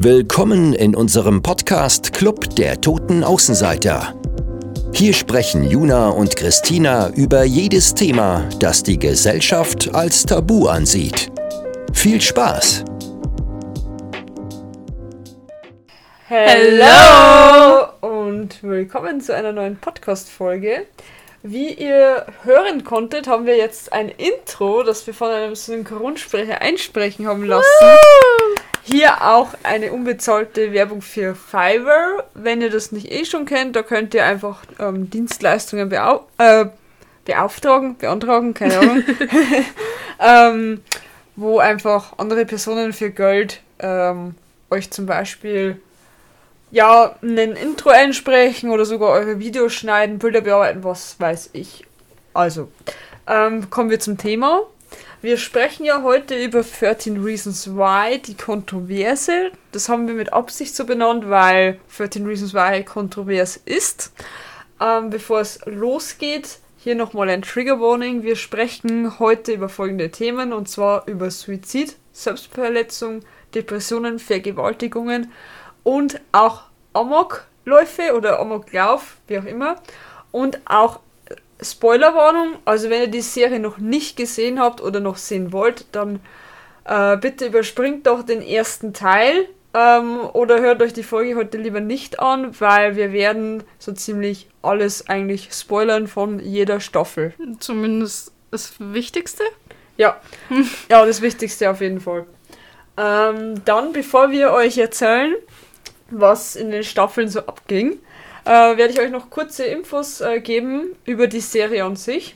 Willkommen in unserem Podcast Club der Toten Außenseiter. Hier sprechen Juna und Christina über jedes Thema, das die Gesellschaft als Tabu ansieht. Viel Spaß! Hallo und willkommen zu einer neuen Podcast-Folge. Wie ihr hören konntet, haben wir jetzt ein Intro, das wir von einem Synchronsprecher einsprechen haben lassen. Hier auch eine unbezahlte Werbung für Fiverr. Wenn ihr das nicht eh schon kennt, da könnt ihr einfach ähm, Dienstleistungen beauf äh, beauftragen, beantragen, keine Ahnung. ähm, wo einfach andere Personen für Geld ähm, euch zum Beispiel ja, ein Intro einsprechen oder sogar eure Videos schneiden, Bilder bearbeiten, was weiß ich. Also, ähm, kommen wir zum Thema. Wir sprechen ja heute über 13 Reasons Why, die Kontroverse. Das haben wir mit Absicht so benannt, weil 13 Reasons Why kontrovers ist. Ähm, bevor es losgeht, hier nochmal ein Trigger Warning. Wir sprechen heute über folgende Themen und zwar über Suizid, Selbstverletzung, Depressionen, Vergewaltigungen und auch Amokläufe oder Amoklauf, wie auch immer. Und auch Spoilerwarnung, also wenn ihr die Serie noch nicht gesehen habt oder noch sehen wollt, dann äh, bitte überspringt doch den ersten Teil ähm, oder hört euch die Folge heute lieber nicht an, weil wir werden so ziemlich alles eigentlich spoilern von jeder Staffel. Zumindest das Wichtigste? Ja, ja das Wichtigste auf jeden Fall. Ähm, dann, bevor wir euch erzählen, was in den Staffeln so abging, äh, werde ich euch noch kurze Infos äh, geben über die Serie an sich.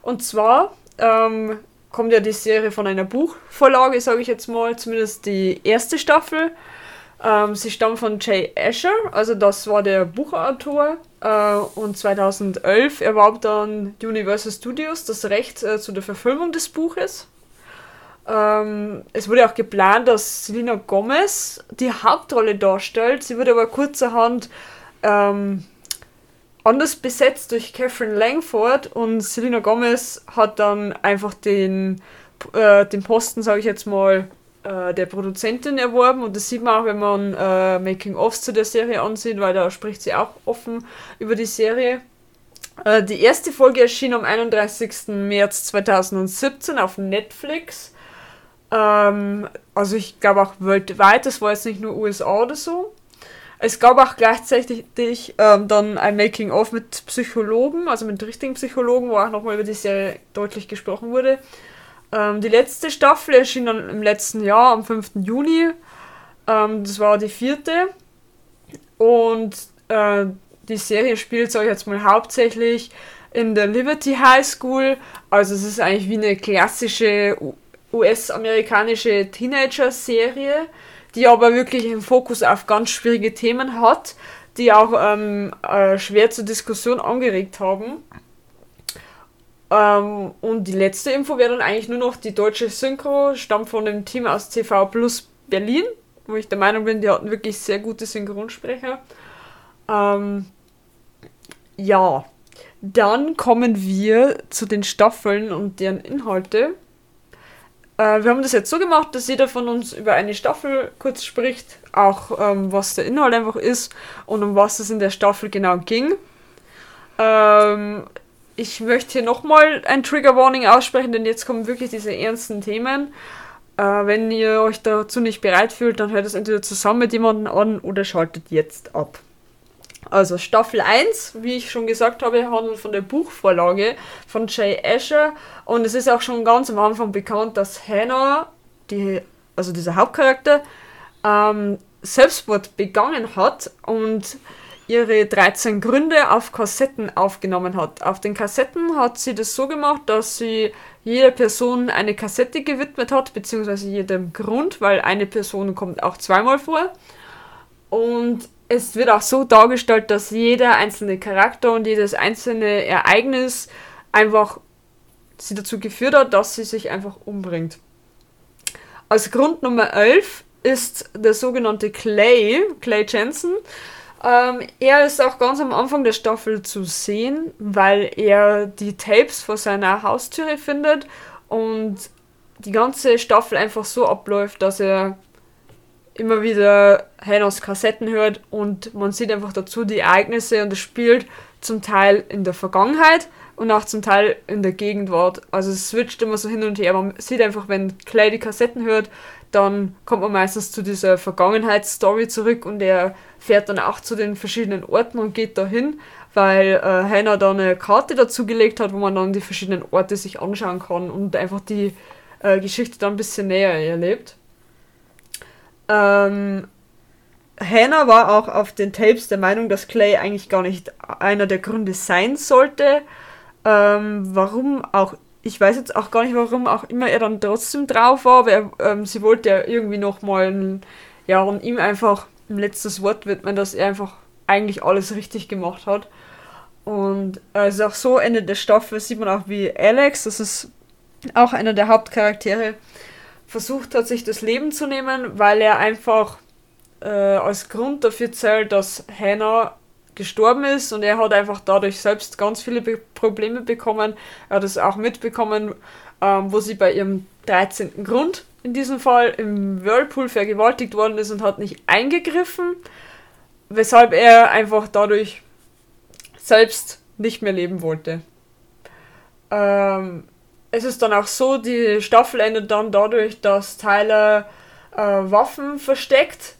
Und zwar ähm, kommt ja die Serie von einer Buchvorlage, sage ich jetzt mal, zumindest die erste Staffel. Ähm, sie stammt von Jay Asher, also das war der Buchautor. Äh, und 2011 erwarb dann Universal Studios das Recht äh, zu der Verfilmung des Buches. Ähm, es wurde auch geplant, dass Selena Gomez die Hauptrolle darstellt. Sie wurde aber kurzerhand ähm, anders besetzt durch Catherine Langford und Selena Gomez hat dann einfach den, äh, den Posten, sage ich jetzt mal, äh, der Produzentin erworben und das sieht man auch, wenn man äh, Making-ofs zu der Serie ansieht, weil da spricht sie auch offen über die Serie. Äh, die erste Folge erschien am 31. März 2017 auf Netflix ähm, also ich glaube auch weltweit, das war jetzt nicht nur USA oder so. Es gab auch gleichzeitig ähm, dann ein Making-of mit Psychologen, also mit richtigen Psychologen, wo auch nochmal über die Serie deutlich gesprochen wurde. Ähm, die letzte Staffel erschien dann im letzten Jahr, am 5. Juni. Ähm, das war die vierte. Und äh, die Serie spielt, sage ich jetzt mal, hauptsächlich in der Liberty High School. Also es ist eigentlich wie eine klassische US-amerikanische Teenager-Serie, die aber wirklich einen Fokus auf ganz schwierige Themen hat, die auch ähm, äh, schwer zur Diskussion angeregt haben. Ähm, und die letzte Info wäre dann eigentlich nur noch die deutsche Synchro, stammt von dem Team aus TV Plus Berlin, wo ich der Meinung bin, die hatten wirklich sehr gute Synchronsprecher. Ähm, ja, dann kommen wir zu den Staffeln und deren Inhalte. Äh, wir haben das jetzt so gemacht, dass jeder von uns über eine Staffel kurz spricht, auch ähm, was der Inhalt einfach ist und um was es in der Staffel genau ging. Ähm, ich möchte hier nochmal ein Trigger Warning aussprechen, denn jetzt kommen wirklich diese ernsten Themen. Äh, wenn ihr euch dazu nicht bereit fühlt, dann hört es entweder zusammen mit jemandem an oder schaltet jetzt ab. Also Staffel 1, wie ich schon gesagt habe, handelt von der Buchvorlage von Jay Asher und es ist auch schon ganz am Anfang bekannt, dass Hannah, die, also dieser Hauptcharakter, ähm, Selbstmord begangen hat und ihre 13 Gründe auf Kassetten aufgenommen hat. Auf den Kassetten hat sie das so gemacht, dass sie jeder Person eine Kassette gewidmet hat, beziehungsweise jedem Grund, weil eine Person kommt auch zweimal vor. Und es wird auch so dargestellt, dass jeder einzelne Charakter und jedes einzelne Ereignis einfach sie dazu geführt hat, dass sie sich einfach umbringt. Als Grund Nummer 11 ist der sogenannte Clay, Clay Jensen. Ähm, er ist auch ganz am Anfang der Staffel zu sehen, weil er die Tapes vor seiner Haustüre findet und die ganze Staffel einfach so abläuft, dass er immer wieder Hannahs Kassetten hört und man sieht einfach dazu die Ereignisse und es spielt zum Teil in der Vergangenheit und auch zum Teil in der Gegenwart. Also es switcht immer so hin und her. Man sieht einfach, wenn Clay die Kassetten hört, dann kommt man meistens zu dieser Vergangenheitsstory zurück und er fährt dann auch zu den verschiedenen Orten und geht dahin, weil äh, Hannah da eine Karte dazu gelegt hat, wo man dann die verschiedenen Orte sich anschauen kann und einfach die äh, Geschichte dann ein bisschen näher erlebt. Ähm, Hannah war auch auf den Tapes der Meinung, dass Clay eigentlich gar nicht einer der Gründe sein sollte. Ähm, warum auch, ich weiß jetzt auch gar nicht, warum auch immer er dann trotzdem drauf war, aber er, ähm, sie wollte ja irgendwie nochmal, ja, und ihm einfach ein letztes Wort widmen, dass er einfach eigentlich alles richtig gemacht hat. Und also auch so Ende der Staffel sieht man auch, wie Alex, das ist auch einer der Hauptcharaktere, versucht hat, sich das Leben zu nehmen, weil er einfach äh, als Grund dafür zählt, dass Hannah gestorben ist und er hat einfach dadurch selbst ganz viele Be Probleme bekommen. Er hat es auch mitbekommen, ähm, wo sie bei ihrem 13. Grund in diesem Fall im Whirlpool vergewaltigt worden ist und hat nicht eingegriffen, weshalb er einfach dadurch selbst nicht mehr leben wollte. Ähm, es ist dann auch so, die Staffel endet dann dadurch, dass Tyler äh, Waffen versteckt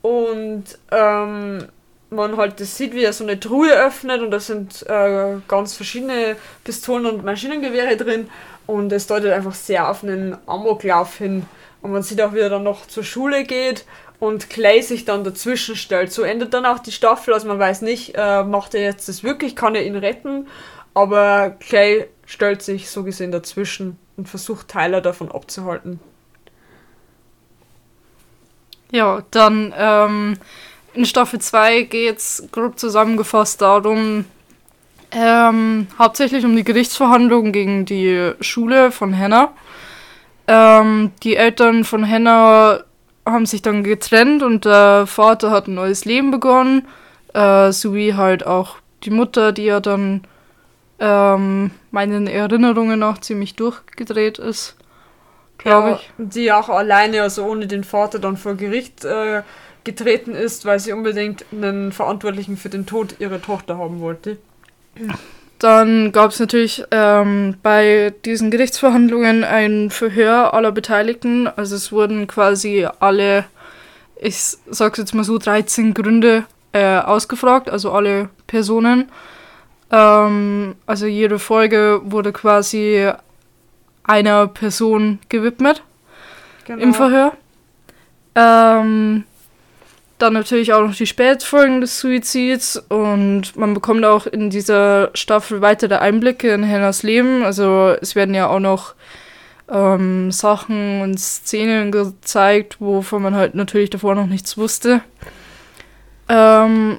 und ähm, man halt das sieht, wie er so eine Truhe öffnet und da sind äh, ganz verschiedene Pistolen und Maschinengewehre drin und es deutet einfach sehr auf einen Amoklauf hin. Und man sieht auch, wie er dann noch zur Schule geht und Clay sich dann dazwischen stellt. So endet dann auch die Staffel, also man weiß nicht, äh, macht er jetzt das wirklich, kann er ihn retten, aber Clay stellt sich so gesehen dazwischen und versucht Tyler davon abzuhalten. Ja, dann ähm, in Staffel 2 geht es grob zusammengefasst darum, ähm, hauptsächlich um die Gerichtsverhandlungen gegen die Schule von Hannah. Ähm, die Eltern von Hannah haben sich dann getrennt und der Vater hat ein neues Leben begonnen, äh, sowie halt auch die Mutter, die ja dann ähm, meinen Erinnerungen nach ziemlich durchgedreht ist, glaube ja, ich. Die auch alleine, also ohne den Vater dann vor Gericht äh, getreten ist, weil sie unbedingt einen Verantwortlichen für den Tod ihrer Tochter haben wollte. Dann gab es natürlich ähm, bei diesen Gerichtsverhandlungen ein Verhör aller Beteiligten. Also es wurden quasi alle, ich sag's jetzt mal so, 13 Gründe äh, ausgefragt, also alle Personen. Ähm, also jede Folge wurde quasi einer Person gewidmet genau. im Verhör. Ähm, dann natürlich auch noch die Spätfolgen des Suizids und man bekommt auch in dieser Staffel weitere Einblicke in Hannahs Leben. Also es werden ja auch noch ähm, Sachen und Szenen gezeigt, wovon man halt natürlich davor noch nichts wusste. Ähm,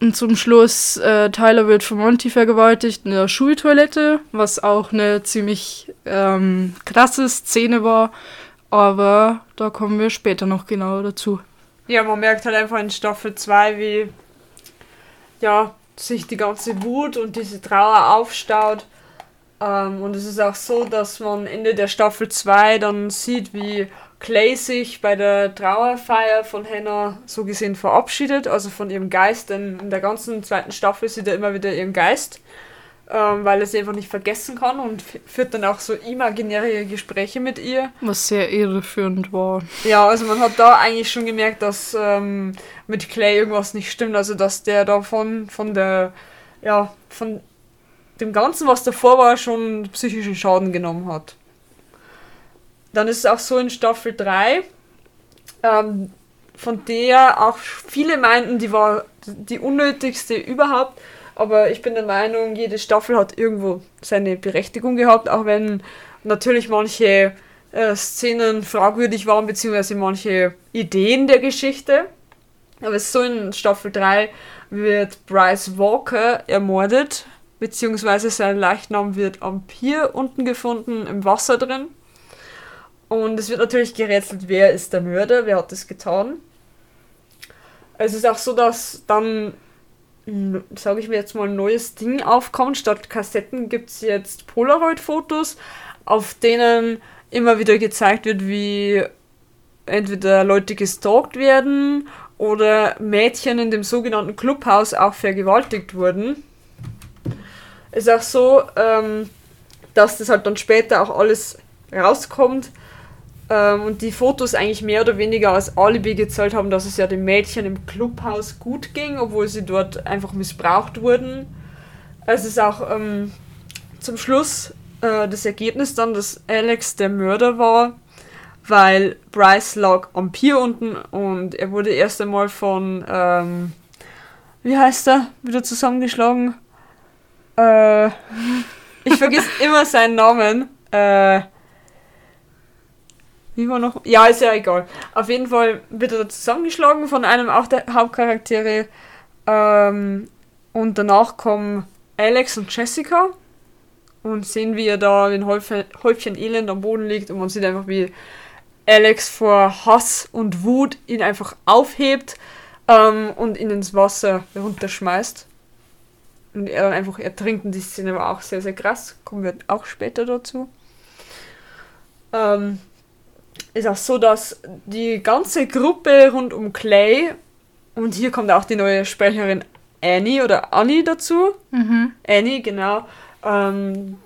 und zum Schluss, äh, Tyler wird von Monty vergewaltigt in der Schultoilette, was auch eine ziemlich ähm, krasse Szene war. Aber da kommen wir später noch genauer dazu. Ja, man merkt halt einfach in Staffel 2, wie ja, sich die ganze Wut und diese Trauer aufstaut. Ähm, und es ist auch so, dass man Ende der Staffel 2 dann sieht, wie Clay sich bei der Trauerfeier von Hannah so gesehen verabschiedet, also von ihrem Geist, denn in der ganzen zweiten Staffel sieht er immer wieder ihren Geist ähm, weil er sie einfach nicht vergessen kann und führt dann auch so imaginäre Gespräche mit ihr. Was sehr irreführend war. Ja, also man hat da eigentlich schon gemerkt, dass ähm, mit Clay irgendwas nicht stimmt, also dass der davon, von der, ja, von dem Ganzen, was davor war, schon psychischen Schaden genommen hat. Dann ist es auch so in Staffel 3, ähm, von der auch viele meinten, die war die unnötigste überhaupt, aber ich bin der Meinung, jede Staffel hat irgendwo seine Berechtigung gehabt, auch wenn natürlich manche äh, Szenen fragwürdig waren, beziehungsweise manche Ideen der Geschichte. Aber so in Staffel 3 wird Bryce Walker ermordet, beziehungsweise sein Leichnam wird am Pier unten gefunden, im Wasser drin. Und es wird natürlich gerätselt, wer ist der Mörder, wer hat das getan. Es ist auch so, dass dann sage ich mir jetzt mal, ein neues Ding aufkommt. Statt Kassetten gibt es jetzt Polaroid-Fotos, auf denen immer wieder gezeigt wird, wie entweder Leute gestalkt werden oder Mädchen in dem sogenannten Clubhaus auch vergewaltigt wurden. Ist auch so, ähm, dass das halt dann später auch alles rauskommt ähm, und die Fotos eigentlich mehr oder weniger als Alibi gezahlt haben, dass es ja dem Mädchen im Clubhaus gut ging, obwohl sie dort einfach missbraucht wurden. Es ist auch ähm, zum Schluss äh, das Ergebnis dann, dass Alex der Mörder war, weil Bryce lag am Pier unten und er wurde erst einmal von, ähm, wie heißt er, wieder zusammengeschlagen. Äh, ich vergiss immer seinen Namen. Äh, wie war noch? Ja, ist ja egal. Auf jeden Fall wird er zusammengeschlagen von einem auch der Hauptcharaktere. Ähm, und danach kommen Alex und Jessica und sehen, wie er da in Häufchen, Häufchen Elend am Boden liegt und man sieht einfach, wie Alex vor Hass und Wut ihn einfach aufhebt ähm, und ihn ins Wasser runterschmeißt. Und er dann einfach ertrinkt und die Szene war auch sehr, sehr krass. Kommen wir auch später dazu. Ähm, ist auch so, dass die ganze Gruppe rund um Clay und hier kommt auch die neue Sprecherin Annie oder Annie dazu. Mhm. Annie, genau. Ähm,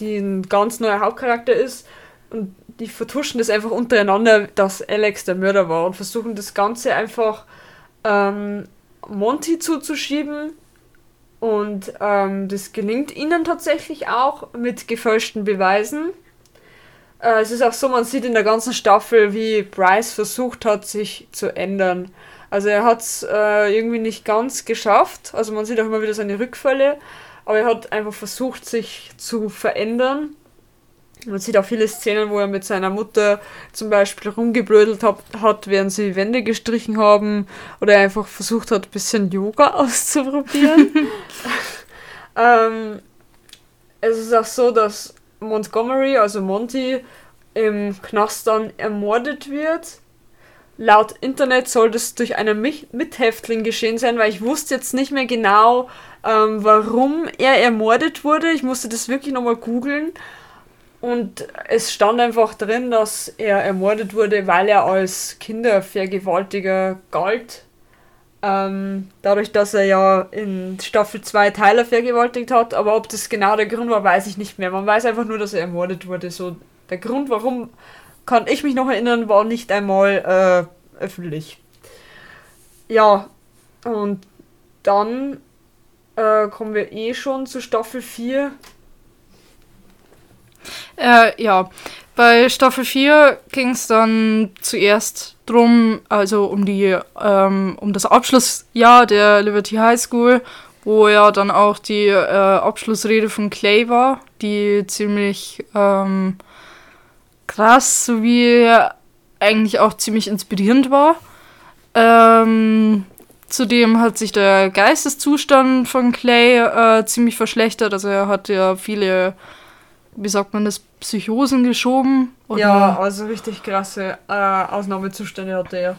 die ein ganz neuer Hauptcharakter ist. Und die vertuschen das einfach untereinander, dass Alex der Mörder war und versuchen das Ganze einfach ähm, Monty zuzuschieben. Und ähm, das gelingt ihnen tatsächlich auch mit gefälschten Beweisen. Äh, es ist auch so, man sieht in der ganzen Staffel, wie Bryce versucht hat, sich zu ändern. Also er hat es äh, irgendwie nicht ganz geschafft. Also man sieht auch immer wieder seine Rückfälle. Aber er hat einfach versucht, sich zu verändern. Man sieht auch viele Szenen, wo er mit seiner Mutter zum Beispiel rumgeblödelt hat, hat während sie Wände gestrichen haben. Oder er einfach versucht hat, ein bisschen Yoga auszuprobieren. ähm, es ist auch so, dass Montgomery, also Monty, im Knast dann ermordet wird. Laut Internet soll das durch einen Mithäftling geschehen sein, weil ich wusste jetzt nicht mehr genau, ähm, warum er ermordet wurde. Ich musste das wirklich nochmal googeln. Und es stand einfach drin, dass er ermordet wurde, weil er als Kindervergewaltiger galt. Ähm, dadurch, dass er ja in Staffel 2 Tyler vergewaltigt hat. Aber ob das genau der Grund war, weiß ich nicht mehr. Man weiß einfach nur, dass er ermordet wurde. So der Grund, warum kann ich mich noch erinnern, war nicht einmal äh, öffentlich. Ja, und dann äh, kommen wir eh schon zu Staffel 4. Äh, ja, bei Staffel 4 ging es dann zuerst drum, also um die, ähm, um das Abschlussjahr der Liberty High School, wo ja dann auch die äh, Abschlussrede von Clay war, die ziemlich ähm, krass sowie eigentlich auch ziemlich inspirierend war. Ähm, Zudem hat sich der Geisteszustand von Clay äh, ziemlich verschlechtert. Also er hat ja viele, wie sagt man das, Psychosen geschoben. Ja, also richtig krasse äh, Ausnahmezustände hatte er.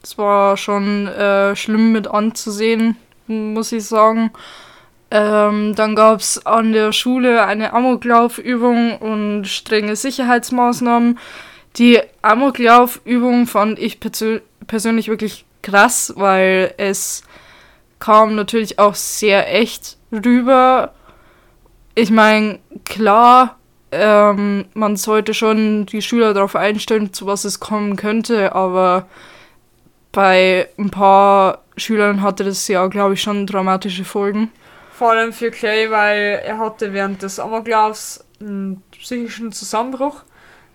Das war schon äh, schlimm mit anzusehen, muss ich sagen. Ähm, dann gab es an der Schule eine Amoklaufübung und strenge Sicherheitsmaßnahmen. Die Amoklaufübung fand ich persö persönlich wirklich krass, weil es kam natürlich auch sehr echt rüber. Ich meine, klar, ähm, man sollte schon die Schüler darauf einstellen, zu was es kommen könnte, aber bei ein paar Schülern hatte das ja, glaube ich, schon dramatische Folgen. Vor allem für Clay, weil er hatte während des Amoklaufs einen psychischen Zusammenbruch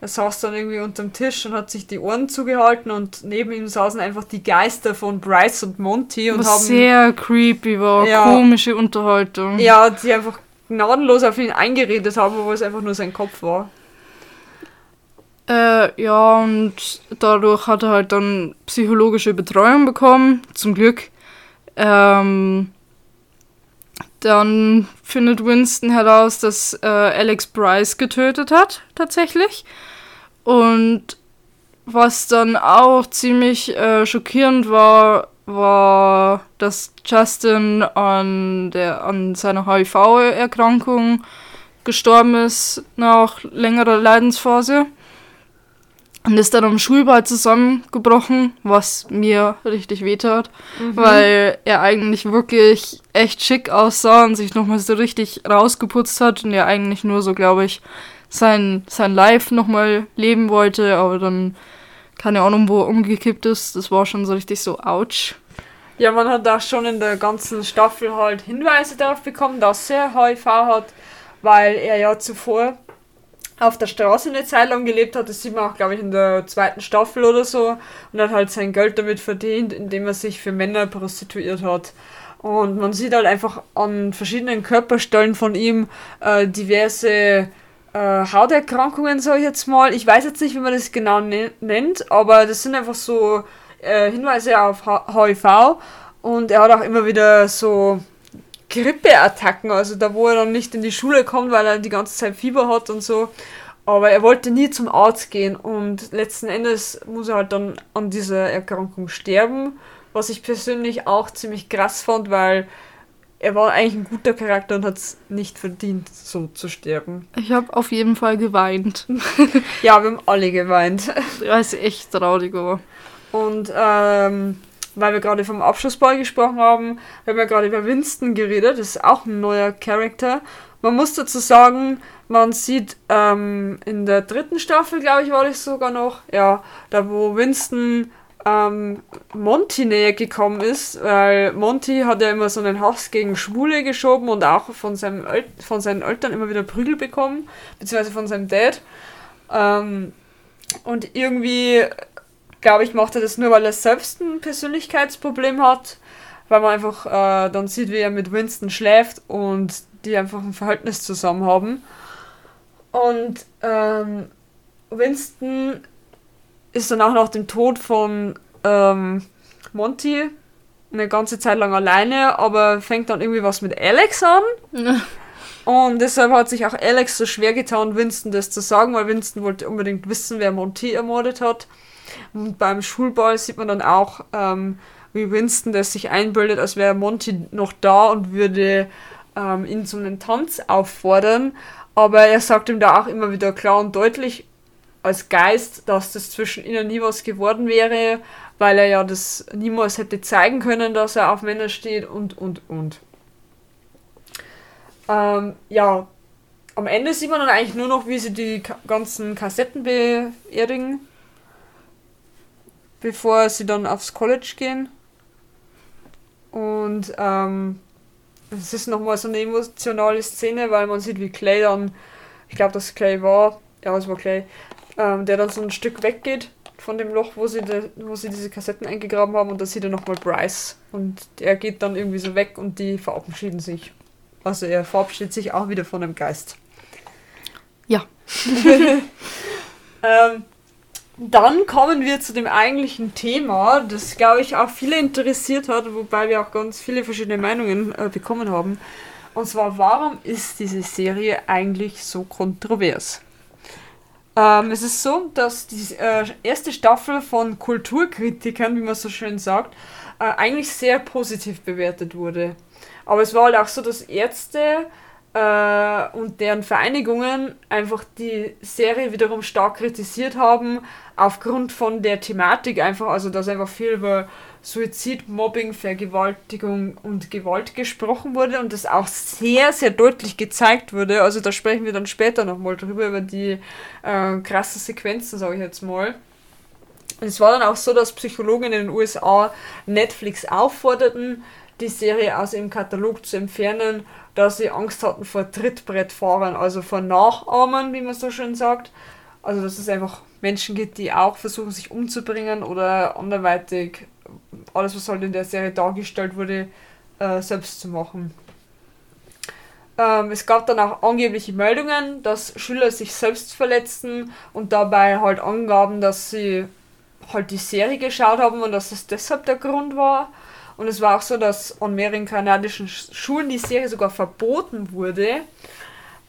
er saß dann irgendwie unterm Tisch und hat sich die Ohren zugehalten und neben ihm saßen einfach die Geister von Bryce und Monty und Was haben. sehr creepy war, ja, komische Unterhaltung. Ja, die einfach gnadenlos auf ihn eingeredet haben, obwohl es einfach nur sein Kopf war. Äh, ja, und dadurch hat er halt dann psychologische Betreuung bekommen, zum Glück. Ähm, dann findet Winston heraus, dass äh, Alex Bryce getötet hat, tatsächlich. Und was dann auch ziemlich äh, schockierend war, war, dass Justin an, der, an seiner HIV-Erkrankung gestorben ist nach längerer Leidensphase. und ist dann am Schulball zusammengebrochen, was mir richtig wehtat, mhm. weil er eigentlich wirklich echt schick aussah und sich nochmal so richtig rausgeputzt hat und er eigentlich nur so, glaube ich, sein, sein Life nochmal leben wollte, aber dann keine Ahnung, wo umgekippt ist. Das war schon so richtig so ouch. Ja, man hat auch schon in der ganzen Staffel halt Hinweise darauf bekommen, dass er HIV hat, weil er ja zuvor auf der Straße eine Zeit lang gelebt hat. Das sieht man auch, glaube ich, in der zweiten Staffel oder so. Und hat halt sein Geld damit verdient, indem er sich für Männer prostituiert hat. Und man sieht halt einfach an verschiedenen Körperstellen von ihm äh, diverse äh, Hauterkrankungen, sage ich jetzt mal. Ich weiß jetzt nicht, wie man das genau ne nennt, aber das sind einfach so äh, Hinweise auf HIV. Und er hat auch immer wieder so Grippeattacken, also da wo er dann nicht in die Schule kommt, weil er die ganze Zeit Fieber hat und so. Aber er wollte nie zum Arzt gehen und letzten Endes muss er halt dann an dieser Erkrankung sterben, was ich persönlich auch ziemlich krass fand, weil er war eigentlich ein guter Charakter und hat es nicht verdient, so zu sterben. Ich habe auf jeden Fall geweint. ja, wir haben alle geweint. Ja, ist echt traurig, aber. Und ähm, weil wir gerade vom Abschlussball gesprochen haben, wir haben ja gerade über Winston geredet, das ist auch ein neuer Charakter. Man muss dazu sagen, man sieht ähm, in der dritten Staffel, glaube ich, war das sogar noch, ja, da wo Winston ähm, Monty näher gekommen ist, weil Monty hat ja immer so einen Hass gegen Schwule geschoben und auch von, seinem El von seinen Eltern immer wieder Prügel bekommen, beziehungsweise von seinem Dad. Ähm, und irgendwie glaube ich, macht er das nur, weil er selbst ein Persönlichkeitsproblem hat, weil man einfach äh, dann sieht, wie er mit Winston schläft und die einfach ein Verhältnis zusammen haben. Und ähm, Winston ist dann auch nach dem Tod von ähm, Monty eine ganze Zeit lang alleine, aber fängt dann irgendwie was mit Alex an. Und deshalb hat sich auch Alex so schwer getan, Winston das zu sagen, weil Winston wollte unbedingt wissen, wer Monty ermordet hat. Und beim Schulball sieht man dann auch, ähm, wie Winston das sich einbildet, als wäre Monty noch da und würde ähm, ihn zu einem Tanz auffordern. Aber er sagt ihm da auch immer wieder klar und deutlich als Geist, dass das zwischen ihnen nie was geworden wäre, weil er ja das niemals hätte zeigen können, dass er auf Männer steht und, und, und. Ähm, ja, am Ende sieht man dann eigentlich nur noch, wie sie die ganzen Kassetten beerdigen bevor sie dann aufs College gehen. Und ähm, es ist nochmal so eine emotionale Szene, weil man sieht, wie Clay dann, ich glaube, dass Clay war, ja, es war Clay, ähm, der dann so ein Stück weggeht von dem Loch, wo sie, de, wo sie diese Kassetten eingegraben haben und da sieht er nochmal Bryce und er geht dann irgendwie so weg und die verabschieden sich. Also er verabschiedet sich auch wieder von einem Geist. Ja. ähm, dann kommen wir zu dem eigentlichen Thema, das glaube ich auch viele interessiert hat, wobei wir auch ganz viele verschiedene Meinungen äh, bekommen haben. Und zwar, warum ist diese Serie eigentlich so kontrovers? Ähm, es ist so, dass die äh, erste Staffel von Kulturkritikern, wie man so schön sagt, äh, eigentlich sehr positiv bewertet wurde. Aber es war halt auch so, dass Ärzte äh, und deren Vereinigungen einfach die Serie wiederum stark kritisiert haben, aufgrund von der Thematik einfach, also dass einfach viel über Suizid, Mobbing, Vergewaltigung und Gewalt gesprochen wurde und das auch sehr, sehr deutlich gezeigt wurde. Also da sprechen wir dann später nochmal drüber, über die äh, krassen Sequenzen, sage ich jetzt mal. es war dann auch so, dass Psychologen in den USA Netflix aufforderten, die Serie aus ihrem Katalog zu entfernen, da sie Angst hatten vor Trittbrettfahrern, also vor Nachahmern, wie man so schön sagt. Also dass es einfach Menschen gibt, die auch versuchen, sich umzubringen oder anderweitig alles, was halt in der Serie dargestellt wurde, äh, selbst zu machen. Ähm, es gab dann auch angebliche Meldungen, dass Schüler sich selbst verletzten und dabei halt angaben, dass sie halt die Serie geschaut haben und dass es deshalb der Grund war. Und es war auch so, dass an mehreren kanadischen Schulen die Serie sogar verboten wurde.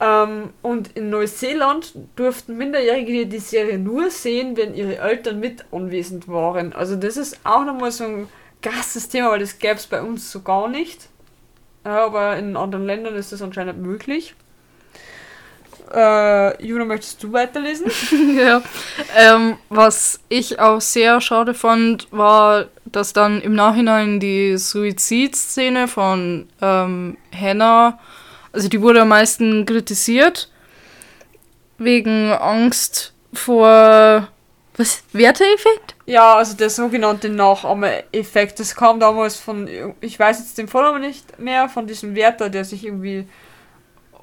Ähm, und in Neuseeland durften Minderjährige die Serie nur sehen, wenn ihre Eltern mit anwesend waren. Also das ist auch nochmal so ein krasses Thema, weil das gäbe es bei uns so gar nicht. Aber in anderen Ländern ist das anscheinend möglich. Äh, Juna, möchtest du weiterlesen? ja. Ähm, was ich auch sehr schade fand, war, dass dann im Nachhinein die Suizidszene von ähm, Hannah, also die wurde am meisten kritisiert, wegen Angst vor was? Werteeffekt? Ja, also der sogenannte Nachahmer-Effekt. Das kam damals von, ich weiß jetzt den Vornamen nicht mehr, von diesem Wärter, der sich irgendwie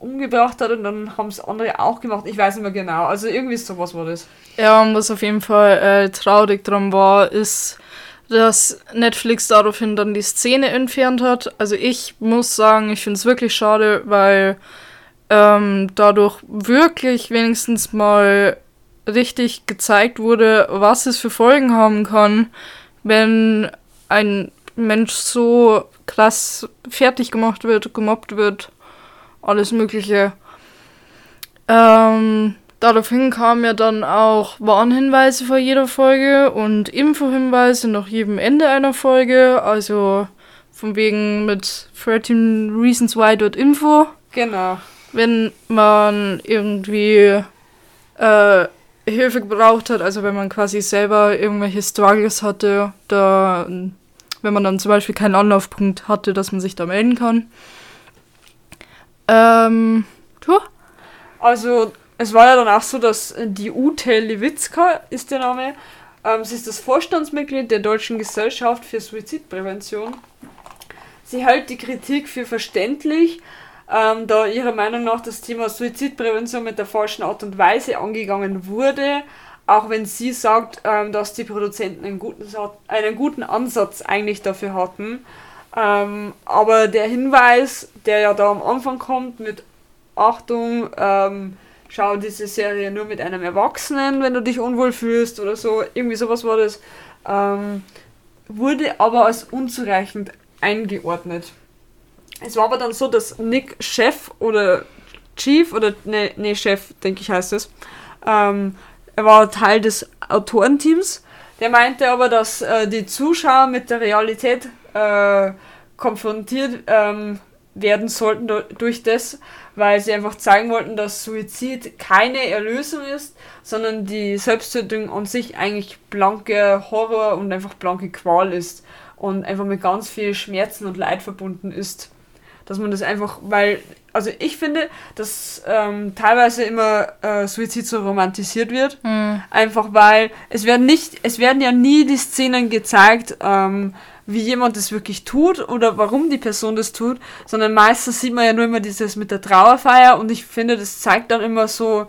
umgebracht hat und dann haben es andere auch gemacht. Ich weiß nicht mehr genau. Also irgendwie sowas war das. Ja, und was auf jeden Fall äh, traurig dran war, ist, dass Netflix daraufhin dann die Szene entfernt hat. Also ich muss sagen, ich finde es wirklich schade, weil ähm, dadurch wirklich wenigstens mal richtig gezeigt wurde, was es für Folgen haben kann, wenn ein Mensch so krass fertig gemacht wird, gemobbt wird, alles Mögliche. Ähm, daraufhin kamen ja dann auch Warnhinweise vor jeder Folge und Infohinweise nach jedem Ende einer Folge, also von wegen mit 13 Reasons Why.info. Genau. Wenn man irgendwie äh, Hilfe gebraucht hat, also wenn man quasi selber irgendwelche Struggles hatte, da, wenn man dann zum Beispiel keinen Anlaufpunkt hatte, dass man sich da melden kann. Ähm, du? Also, es war ja dann auch so, dass die Ute Lewitzka ist der Name. Ähm, sie ist das Vorstandsmitglied der Deutschen Gesellschaft für Suizidprävention. Sie hält die Kritik für verständlich ähm, da ihrer Meinung nach das Thema Suizidprävention mit der falschen Art und Weise angegangen wurde, auch wenn sie sagt, ähm, dass die Produzenten einen guten, einen guten Ansatz eigentlich dafür hatten. Ähm, aber der Hinweis, der ja da am Anfang kommt mit Achtung, ähm, schau diese Serie nur mit einem Erwachsenen, wenn du dich unwohl fühlst oder so, irgendwie sowas war das, ähm, wurde aber als unzureichend eingeordnet. Es war aber dann so, dass Nick Chef oder Chief oder ne, nee, Chef, denke ich heißt es, ähm, er war Teil des Autorenteams. Der meinte aber, dass äh, die Zuschauer mit der Realität äh, konfrontiert ähm, werden sollten durch das, weil sie einfach zeigen wollten, dass Suizid keine Erlösung ist, sondern die Selbsttötung an sich eigentlich blanke Horror und einfach blanke Qual ist und einfach mit ganz viel Schmerzen und Leid verbunden ist dass man das einfach, weil, also ich finde, dass ähm, teilweise immer äh, Suizid so romantisiert wird, mhm. einfach weil es werden nicht, es werden ja nie die Szenen gezeigt, ähm, wie jemand das wirklich tut oder warum die Person das tut, sondern meistens sieht man ja nur immer dieses mit der Trauerfeier und ich finde, das zeigt dann immer so,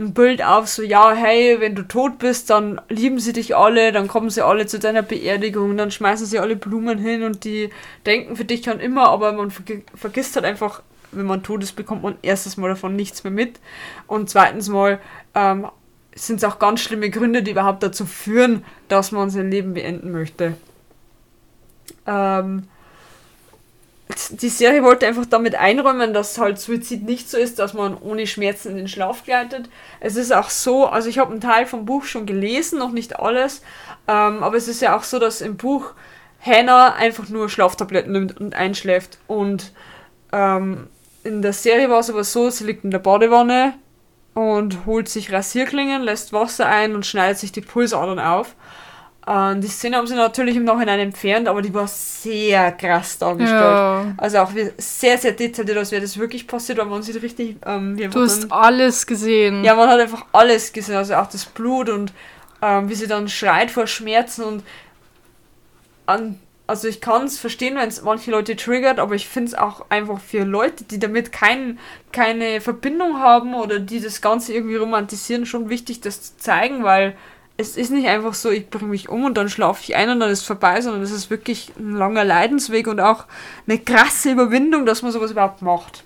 ein Bild auf, so, ja, hey, wenn du tot bist, dann lieben sie dich alle, dann kommen sie alle zu deiner Beerdigung, dann schmeißen sie alle Blumen hin und die denken für dich an immer, aber man vergisst halt einfach, wenn man tot ist, bekommt man erstens mal davon nichts mehr mit und zweitens mal ähm, sind es auch ganz schlimme Gründe, die überhaupt dazu führen, dass man sein Leben beenden möchte. Ähm, die Serie wollte einfach damit einräumen, dass halt Suizid nicht so ist, dass man ohne Schmerzen in den Schlaf gleitet. Es ist auch so, also ich habe einen Teil vom Buch schon gelesen, noch nicht alles, ähm, aber es ist ja auch so, dass im Buch Hannah einfach nur Schlaftabletten nimmt und einschläft. Und ähm, in der Serie war es aber so, sie liegt in der Badewanne und holt sich Rasierklingen, lässt Wasser ein und schneidet sich die Pulsadern auf. Die Szene haben sie natürlich im Nachhinein entfernt, aber die war sehr krass dargestellt. Ja. Also auch sehr, sehr detailliert, als wäre das wirklich passiert, weil man sieht richtig. Ähm, du hast dann, alles gesehen. Ja, man hat einfach alles gesehen, also auch das Blut und ähm, wie sie dann schreit vor Schmerzen und an, also ich kann es verstehen, wenn es manche Leute triggert, aber ich finde es auch einfach für Leute, die damit kein, keine Verbindung haben oder die das Ganze irgendwie romantisieren, schon wichtig, das zu zeigen, weil es ist nicht einfach so, ich bringe mich um und dann schlafe ich ein und dann ist es vorbei, sondern es ist wirklich ein langer Leidensweg und auch eine krasse Überwindung, dass man sowas überhaupt macht.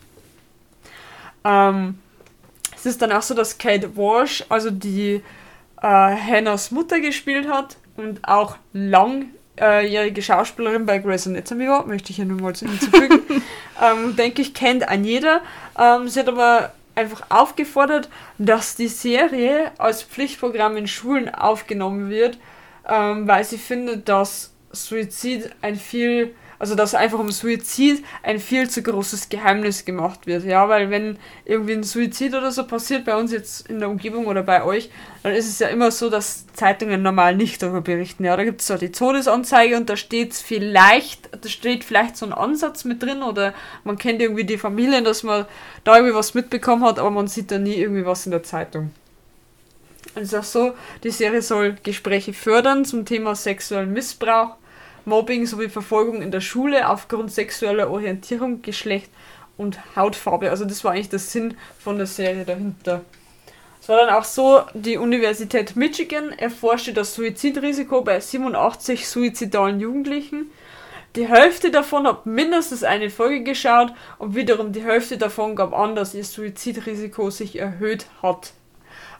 Ähm, es ist dann auch so, dass Kate Walsh, also die äh, Hannahs Mutter gespielt hat und auch langjährige Schauspielerin bei Grey's Anatomy war, möchte ich hier nur mal hinzufügen. ähm, denke ich, kennt ein jeder. Ähm, sie hat aber einfach aufgefordert, dass die Serie als Pflichtprogramm in Schulen aufgenommen wird, ähm, weil sie findet, dass Suizid ein viel, also dass einfach um Suizid ein viel zu großes Geheimnis gemacht wird. Ja, weil wenn irgendwie ein Suizid oder so passiert bei uns jetzt in der Umgebung oder bei euch, dann ist es ja immer so, dass Zeitungen normal nicht darüber berichten. Ja, da gibt es so die Todesanzeige und da steht vielleicht, da steht vielleicht so ein Ansatz mit drin oder man kennt irgendwie die Familien, dass man da irgendwie was mitbekommen hat, aber man sieht da nie irgendwie was in der Zeitung. Es ist auch so, die Serie soll Gespräche fördern zum Thema sexuellen Missbrauch Mobbing sowie Verfolgung in der Schule aufgrund sexueller Orientierung, Geschlecht und Hautfarbe. Also das war eigentlich der Sinn von der Serie dahinter. Es war dann auch so, die Universität Michigan erforschte das Suizidrisiko bei 87 suizidalen Jugendlichen. Die Hälfte davon hat mindestens eine Folge geschaut und wiederum die Hälfte davon gab an, dass ihr Suizidrisiko sich erhöht hat.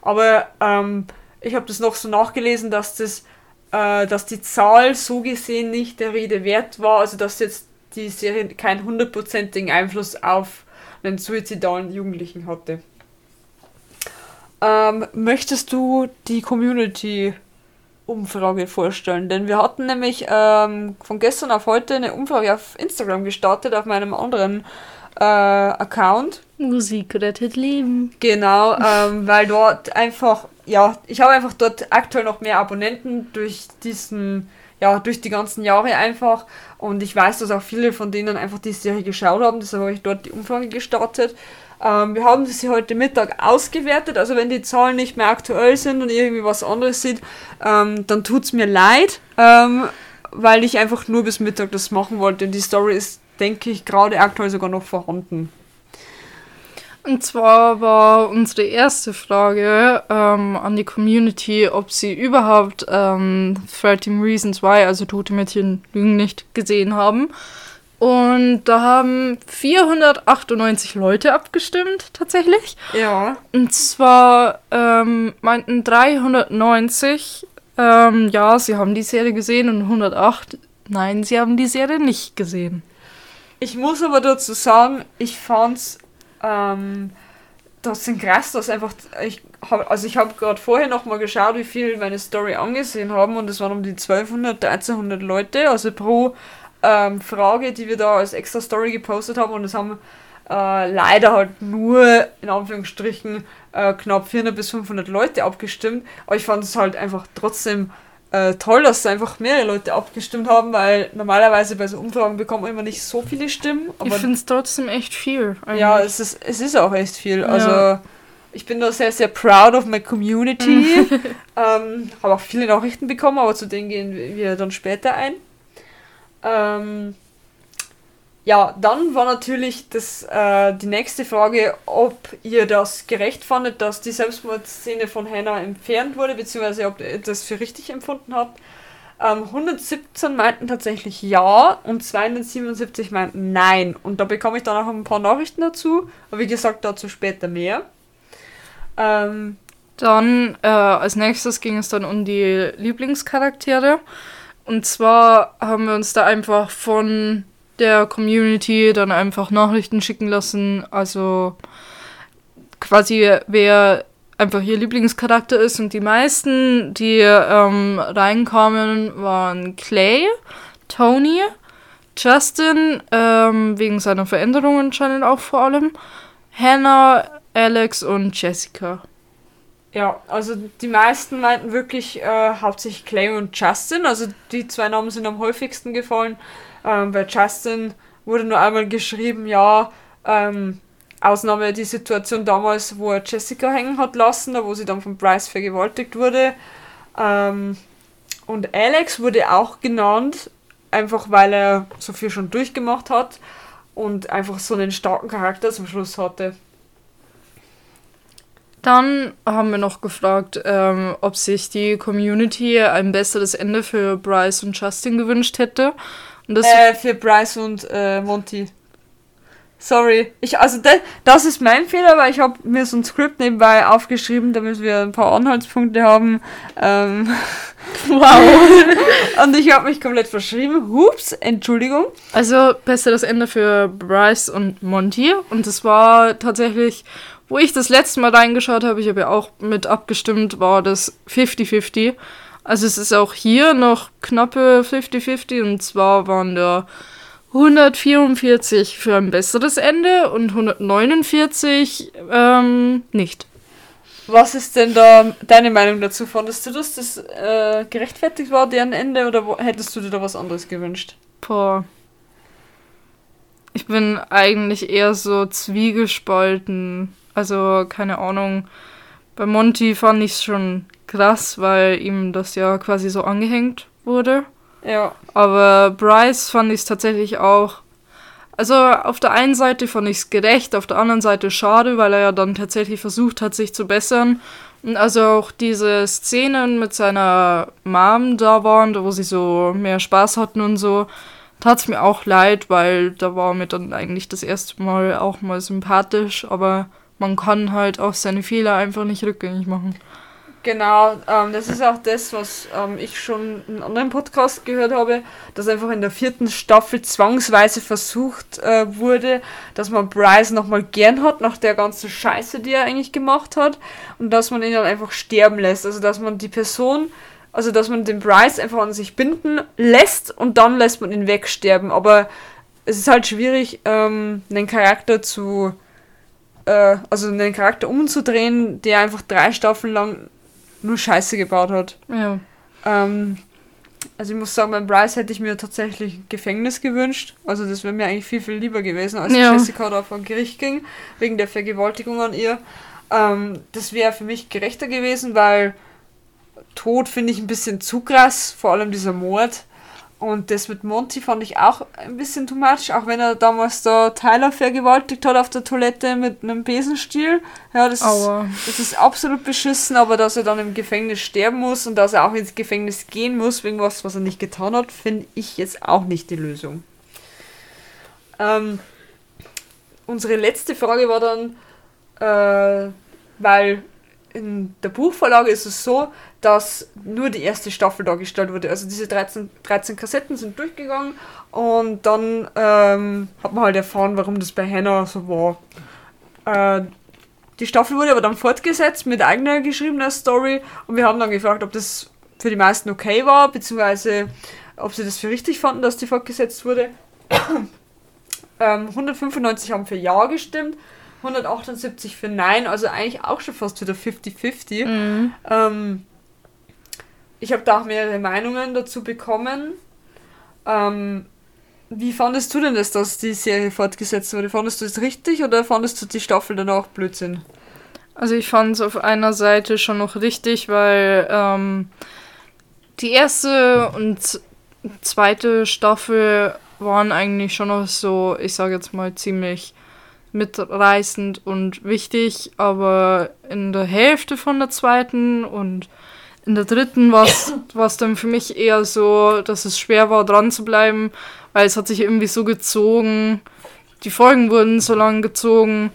Aber ähm, ich habe das noch so nachgelesen, dass das äh, dass die Zahl so gesehen nicht der Rede wert war, also dass jetzt die Serie keinen hundertprozentigen Einfluss auf einen suizidalen Jugendlichen hatte. Ähm, möchtest du die Community Umfrage vorstellen? Denn wir hatten nämlich ähm, von gestern auf heute eine Umfrage auf Instagram gestartet, auf meinem anderen äh, Account. Musik rettet Leben. Genau, ähm, weil dort einfach ja, ich habe einfach dort aktuell noch mehr Abonnenten durch diesen, ja, durch die ganzen Jahre einfach. Und ich weiß, dass auch viele von denen einfach die Serie geschaut haben. Deshalb habe ich dort die Umfrage gestartet. Ähm, wir haben sie heute Mittag ausgewertet. Also wenn die Zahlen nicht mehr aktuell sind und irgendwie was anderes sieht, ähm, dann tut es mir leid, ähm, weil ich einfach nur bis Mittag das machen wollte. Und die Story ist, denke ich, gerade aktuell sogar noch vorhanden. Und zwar war unsere erste Frage ähm, an die Community, ob sie überhaupt ähm, 13 Reasons Why, also Tote Mädchen Lügen nicht, gesehen haben. Und da haben 498 Leute abgestimmt, tatsächlich. Ja. Und zwar ähm, meinten 390, ähm, ja, sie haben die Serie gesehen und 108, nein, sie haben die Serie nicht gesehen. Ich muss aber dazu sagen, ich fand's ähm, das sind krass, dass einfach, ich hab, also ich habe gerade vorher nochmal geschaut, wie viel meine Story angesehen haben und es waren um die 1200, 1300 Leute, also pro ähm, Frage, die wir da als extra Story gepostet haben und es haben äh, leider halt nur in Anführungsstrichen äh, knapp 400 bis 500 Leute abgestimmt, aber ich fand es halt einfach trotzdem äh, toll, dass einfach mehrere Leute abgestimmt haben, weil normalerweise bei so Umfragen bekommt man immer nicht so viele Stimmen. ich finde es trotzdem echt viel. Eigentlich. Ja, es ist, es ist auch echt viel. Ja. Also ich bin da sehr, sehr proud of my community. ähm, Habe auch viele Nachrichten bekommen, aber zu denen gehen wir dann später ein. Ähm, ja, dann war natürlich das, äh, die nächste Frage, ob ihr das gerecht fandet, dass die Selbstmordszene von Hannah entfernt wurde, beziehungsweise ob ihr das für richtig empfunden habt. Ähm, 117 meinten tatsächlich ja und 277 meinten nein. Und da bekomme ich dann auch ein paar Nachrichten dazu, aber wie gesagt, dazu später mehr. Ähm, dann äh, als nächstes ging es dann um die Lieblingscharaktere. Und zwar haben wir uns da einfach von der Community dann einfach Nachrichten schicken lassen. Also quasi wer einfach ihr Lieblingscharakter ist. Und die meisten, die ähm, reinkamen, waren Clay, Tony, Justin, ähm, wegen seiner Veränderungen anscheinend auch vor allem, Hannah, Alex und Jessica. Ja, also die meisten meinten wirklich äh, hauptsächlich Clay und Justin. Also die zwei Namen sind am häufigsten gefallen. Ähm, bei Justin wurde nur einmal geschrieben, ja, ähm, Ausnahme die Situation damals, wo er Jessica hängen hat lassen, wo sie dann von Bryce vergewaltigt wurde. Ähm, und Alex wurde auch genannt, einfach weil er so viel schon durchgemacht hat und einfach so einen starken Charakter zum Schluss hatte. Dann haben wir noch gefragt, ähm, ob sich die Community ein besseres Ende für Bryce und Justin gewünscht hätte. Äh, für Bryce und äh, Monty. Sorry. Ich, also de, das ist mein Fehler, weil ich habe mir so ein Skript nebenbei aufgeschrieben, damit wir ein paar Anhaltspunkte haben. Ähm, wow. und ich habe mich komplett verschrieben. Hups, Entschuldigung. Also besseres Ende für Bryce und Monty. Und das war tatsächlich wo ich das letzte Mal reingeschaut habe, ich habe ja auch mit abgestimmt, war das 50-50. Also es ist auch hier noch knappe 50-50 und zwar waren da 144 für ein besseres Ende und 149 ähm, nicht. Was ist denn da deine Meinung dazu? Fandest du, dass das äh, gerechtfertigt war, deren Ende, oder hättest du dir da was anderes gewünscht? Boah. Ich bin eigentlich eher so zwiegespalten. Also, keine Ahnung. Bei Monty fand ich es schon krass, weil ihm das ja quasi so angehängt wurde. Ja. Aber Bryce fand ich es tatsächlich auch. Also auf der einen Seite fand ich es gerecht, auf der anderen Seite schade, weil er ja dann tatsächlich versucht hat, sich zu bessern. Und also auch diese Szenen mit seiner Mom da waren, wo sie so mehr Spaß hatten und so, tat es mir auch leid, weil da war mir dann eigentlich das erste Mal auch mal sympathisch, aber man kann halt auch seine Fehler einfach nicht rückgängig machen. Genau, ähm, das ist auch das, was ähm, ich schon in einem anderen Podcast gehört habe, dass einfach in der vierten Staffel zwangsweise versucht äh, wurde, dass man Bryce nochmal gern hat, nach der ganzen Scheiße, die er eigentlich gemacht hat, und dass man ihn dann einfach sterben lässt. Also, dass man die Person, also, dass man den Bryce einfach an sich binden lässt und dann lässt man ihn wegsterben. Aber es ist halt schwierig, ähm, einen Charakter zu, äh, also einen Charakter umzudrehen, der einfach drei Staffeln lang nur Scheiße gebaut hat. Ja. Ähm, also ich muss sagen, beim Bryce hätte ich mir tatsächlich Gefängnis gewünscht. Also das wäre mir eigentlich viel, viel lieber gewesen, als Ja. Jessica da vor Gericht ging, wegen der Vergewaltigung an ihr. Ähm, das wäre für mich gerechter gewesen, weil Tod finde ich ein bisschen zu krass, vor allem dieser Mord. Und das mit Monty fand ich auch ein bisschen too much, auch wenn er damals da Tyler vergewaltigt hat auf der Toilette mit einem Besenstiel. Ja, das ist, das ist absolut beschissen, aber dass er dann im Gefängnis sterben muss und dass er auch ins Gefängnis gehen muss wegen was, was er nicht getan hat, finde ich jetzt auch nicht die Lösung. Ähm, unsere letzte Frage war dann, äh, weil in der Buchvorlage ist es so, dass nur die erste Staffel dargestellt wurde. Also diese 13, 13 Kassetten sind durchgegangen und dann ähm, hat man halt erfahren, warum das bei Hannah so war. Äh, die Staffel wurde aber dann fortgesetzt mit eigener geschriebener Story und wir haben dann gefragt, ob das für die meisten okay war, beziehungsweise ob sie das für richtig fanden, dass die fortgesetzt wurde. ähm, 195 haben für Ja gestimmt, 178 für Nein, also eigentlich auch schon fast wieder 50-50. Mhm. Ähm, ich habe da auch mehrere Meinungen dazu bekommen. Ähm, wie fandest du denn das, dass die Serie fortgesetzt wurde? Fandest du es richtig oder fandest du die Staffel danach Blödsinn? Also ich fand es auf einer Seite schon noch richtig, weil ähm, die erste und zweite Staffel waren eigentlich schon noch so, ich sage jetzt mal, ziemlich mitreißend und wichtig, aber in der Hälfte von der zweiten und in der dritten war es dann für mich eher so, dass es schwer war, dran zu bleiben, weil es hat sich irgendwie so gezogen, die Folgen wurden so lang gezogen.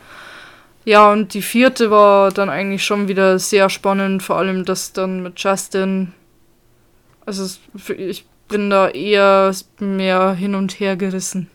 Ja, und die vierte war dann eigentlich schon wieder sehr spannend, vor allem das dann mit Justin. Also ich bin da eher mehr hin und her gerissen.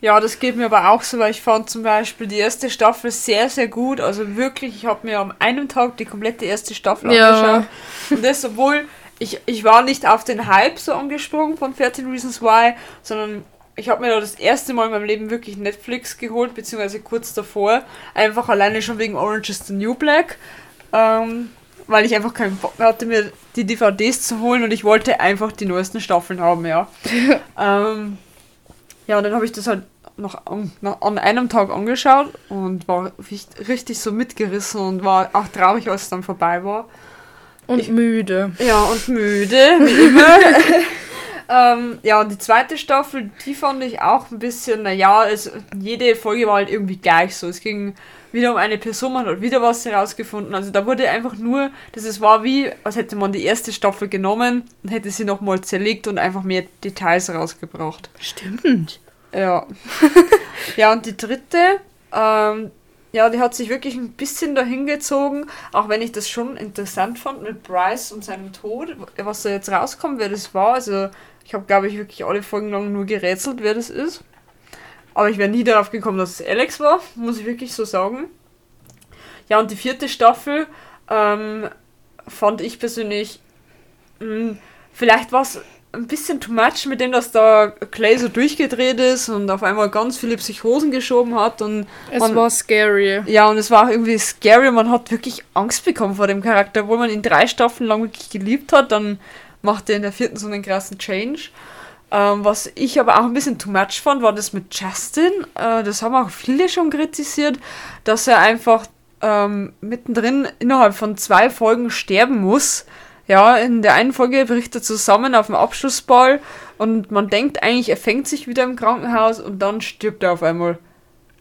Ja, das geht mir aber auch so, weil ich fand zum Beispiel die erste Staffel sehr, sehr gut. Also wirklich, ich habe mir an einem Tag die komplette erste Staffel Ja. angeschaut. Und das, obwohl ich, ich war nicht auf den Hype so angesprungen von 13 Reasons Why, sondern ich habe mir da das erste Mal in meinem Leben wirklich Netflix geholt, beziehungsweise kurz davor. Einfach alleine schon wegen Orange is the New Black. Ähm, weil ich einfach keinen Bock mehr hatte, mir die DVDs zu holen und ich wollte einfach die neuesten Staffeln haben, ja. ähm, ja, und dann habe ich das halt noch an, noch an einem Tag angeschaut und war richtig, so mitgerissen und war auch traurig, als es dann vorbei war. Und Ich- müde. Ja, und müde, wie immer. ähm, ja, und die zweite Staffel, die fand ich auch ein bisschen, naja, es, jede Folge war halt irgendwie gleich so. Es ging wieder um eine Person, man hat wieder was herausgefunden. Also da wurde einfach nur, das es war wie, als hätte man die erste Staffel genommen und hätte sie nochmal zerlegt und einfach mehr Details rausgebracht. Stimmt. Ja. ja, und die dritte, ähm, ja, die hat sich wirklich ein bisschen dahin gezogen, auch wenn ich das schon interessant fand mit Bryce und seinem Tod, was da jetzt rauskommt, wer das war. Also, ich habe, glaube ich, wirklich alle Folgen lang nur gerätselt, wer das ist. Aber ich wäre nie darauf gekommen, dass es Alex war, muss ich wirklich so sagen. Ja, und die vierte Staffel ähm, fand ich persönlich, mh, vielleicht war es ein bisschen too much mit dem, dass da Clay so durchgedreht ist und auf einmal ganz viele Psychosen geschoben hat und Es man, war scary. ja und es war auch irgendwie scary. Man hat wirklich Angst bekommen vor dem Charakter, obwohl man ihn drei Staffeln lang wirklich geliebt hat. Dann macht er in der vierten so einen krassen Change. Ähm, was ich aber auch ein bisschen too much fand, war das mit Justin. Äh, das haben auch viele schon kritisiert, dass er einfach ähm, mittendrin innerhalb von zwei Folgen sterben muss. Ja, in der einen Folge bricht er zusammen auf dem Abschlussball und man denkt eigentlich, er fängt sich wieder im Krankenhaus und dann stirbt er auf einmal.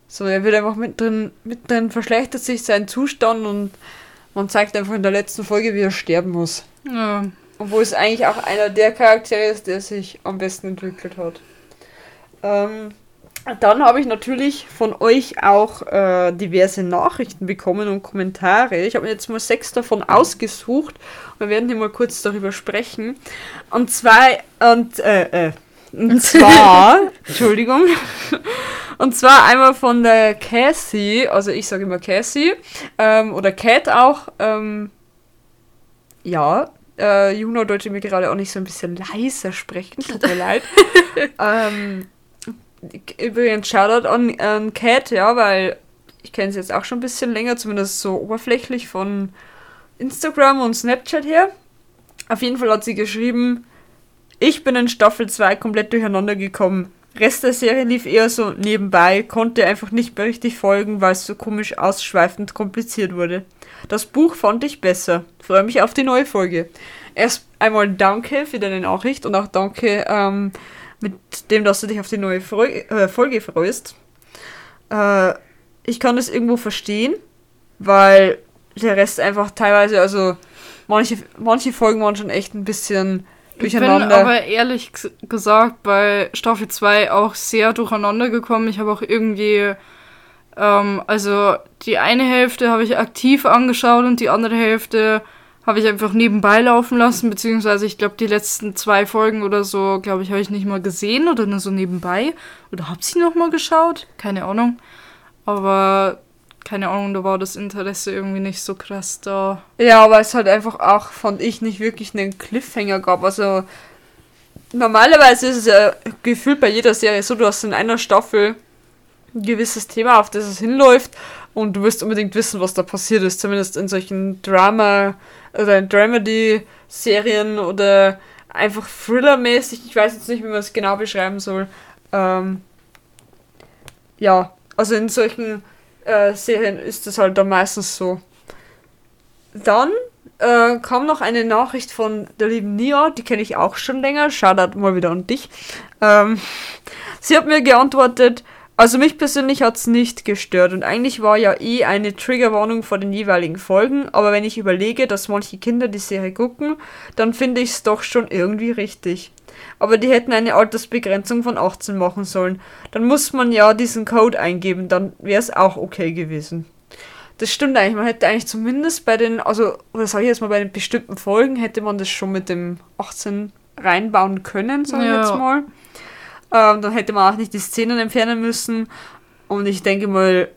So, er wird einfach mittendrin, mittendrin verschlechtert sich sein Zustand und man zeigt einfach in der letzten Folge, wie er sterben muss. Ja. Obwohl es eigentlich auch einer der Charaktere ist, der sich am besten entwickelt hat. Ähm, dann habe ich natürlich von euch auch äh, diverse Nachrichten bekommen und Kommentare. Ich habe mir jetzt mal sechs davon ausgesucht. Wir werden hier mal kurz darüber sprechen. Und zwei und äh, äh, und zwar, Entschuldigung, und zwar einmal von der Cassie, also ich sage immer Cassie, ähm, oder Cat auch, ähm, ja, äh, Juno wollte mir gerade auch nicht so ein bisschen leiser sprechen, tut mir leid. ähm, übrigens, Shoutout an, an Cat, ja, weil ich kenne sie jetzt auch schon ein bisschen länger, zumindest so oberflächlich von Instagram und Snapchat her. Auf jeden Fall hat sie geschrieben, ich bin in Staffel 2 komplett durcheinander gekommen. Rest der Serie lief eher so nebenbei, konnte einfach nicht mehr richtig folgen, weil es so komisch ausschweifend kompliziert wurde. Das Buch fand ich besser. Freue mich auf die neue Folge. Erst einmal danke für deine Nachricht und auch danke ähm, mit dem, dass du dich auf die neue Freu äh, Folge freust. Äh, ich kann das irgendwo verstehen, weil der Rest einfach teilweise, also manche, manche Folgen waren schon echt ein bisschen Ich bin durcheinander. aber ehrlich gesagt bei Staffel 2 auch sehr durcheinander gekommen. Ich habe auch irgendwie, ähm, also die eine Hälfte habe ich aktiv angeschaut und die andere Hälfte habe ich einfach nebenbei laufen lassen, beziehungsweise ich glaube die letzten zwei Folgen oder so, glaube ich, habe ich nicht mal gesehen oder nur so nebenbei. Oder habe sie noch mal geschaut? Keine Ahnung. Aber keine Ahnung, da war das Interesse irgendwie nicht so krass da. Ja, aber es halt einfach auch, fand ich, nicht wirklich einen Cliffhanger gab. Also normalerweise ist es ja gefühlt bei jeder Serie so, du hast in einer Staffel ein gewisses Thema, auf das es hinläuft und du wirst unbedingt wissen, was da passiert ist. Zumindest in solchen Drama- oder Dramedy-Serien oder einfach Thriller-mäßig. Ich weiß jetzt nicht, wie man es genau beschreiben soll. Ähm, ja, also in solchen äh, Serien ist das halt dann meistens so. Dann äh, kam noch eine Nachricht von der lieben Nia, die kenne ich auch schon länger. Shoutout mal wieder an dich. Ähm, sie hat mir geantwortet, also mich persönlich hat es nicht gestört und eigentlich war ja eh eine Triggerwarnung vor den jeweiligen Folgen, aber wenn ich überlege, dass manche Kinder die Serie gucken, dann finde ich es doch schon irgendwie richtig. Aber die hätten eine Altersbegrenzung von 18 machen sollen. Dann muss man ja diesen Code eingeben, dann wäre es auch okay gewesen. Das stimmt eigentlich. Man hätte eigentlich zumindest bei den, also, oder sag ich jetzt mal, bei den bestimmten Folgen hätte man das schon mit dem 18 reinbauen können, sag ich Ja. jetzt mal. Ähm, dann hätte man auch nicht die Szenen entfernen müssen. Und ich denke mal,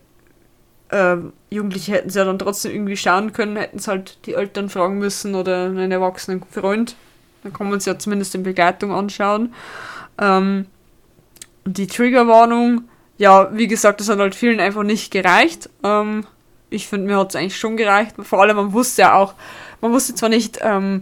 ähm, Jugendliche hätten es ja dann trotzdem irgendwie schauen können, hätten es halt die Eltern fragen müssen oder einen erwachsenen Freund. Dann kann man es ja zumindest in Begleitung anschauen. Ähm, die Triggerwarnung, ja, wie gesagt, das hat halt vielen einfach nicht gereicht. Ähm, ich finde, mir hat es eigentlich schon gereicht. Vor allem, man wusste ja auch, man wusste zwar nicht ähm,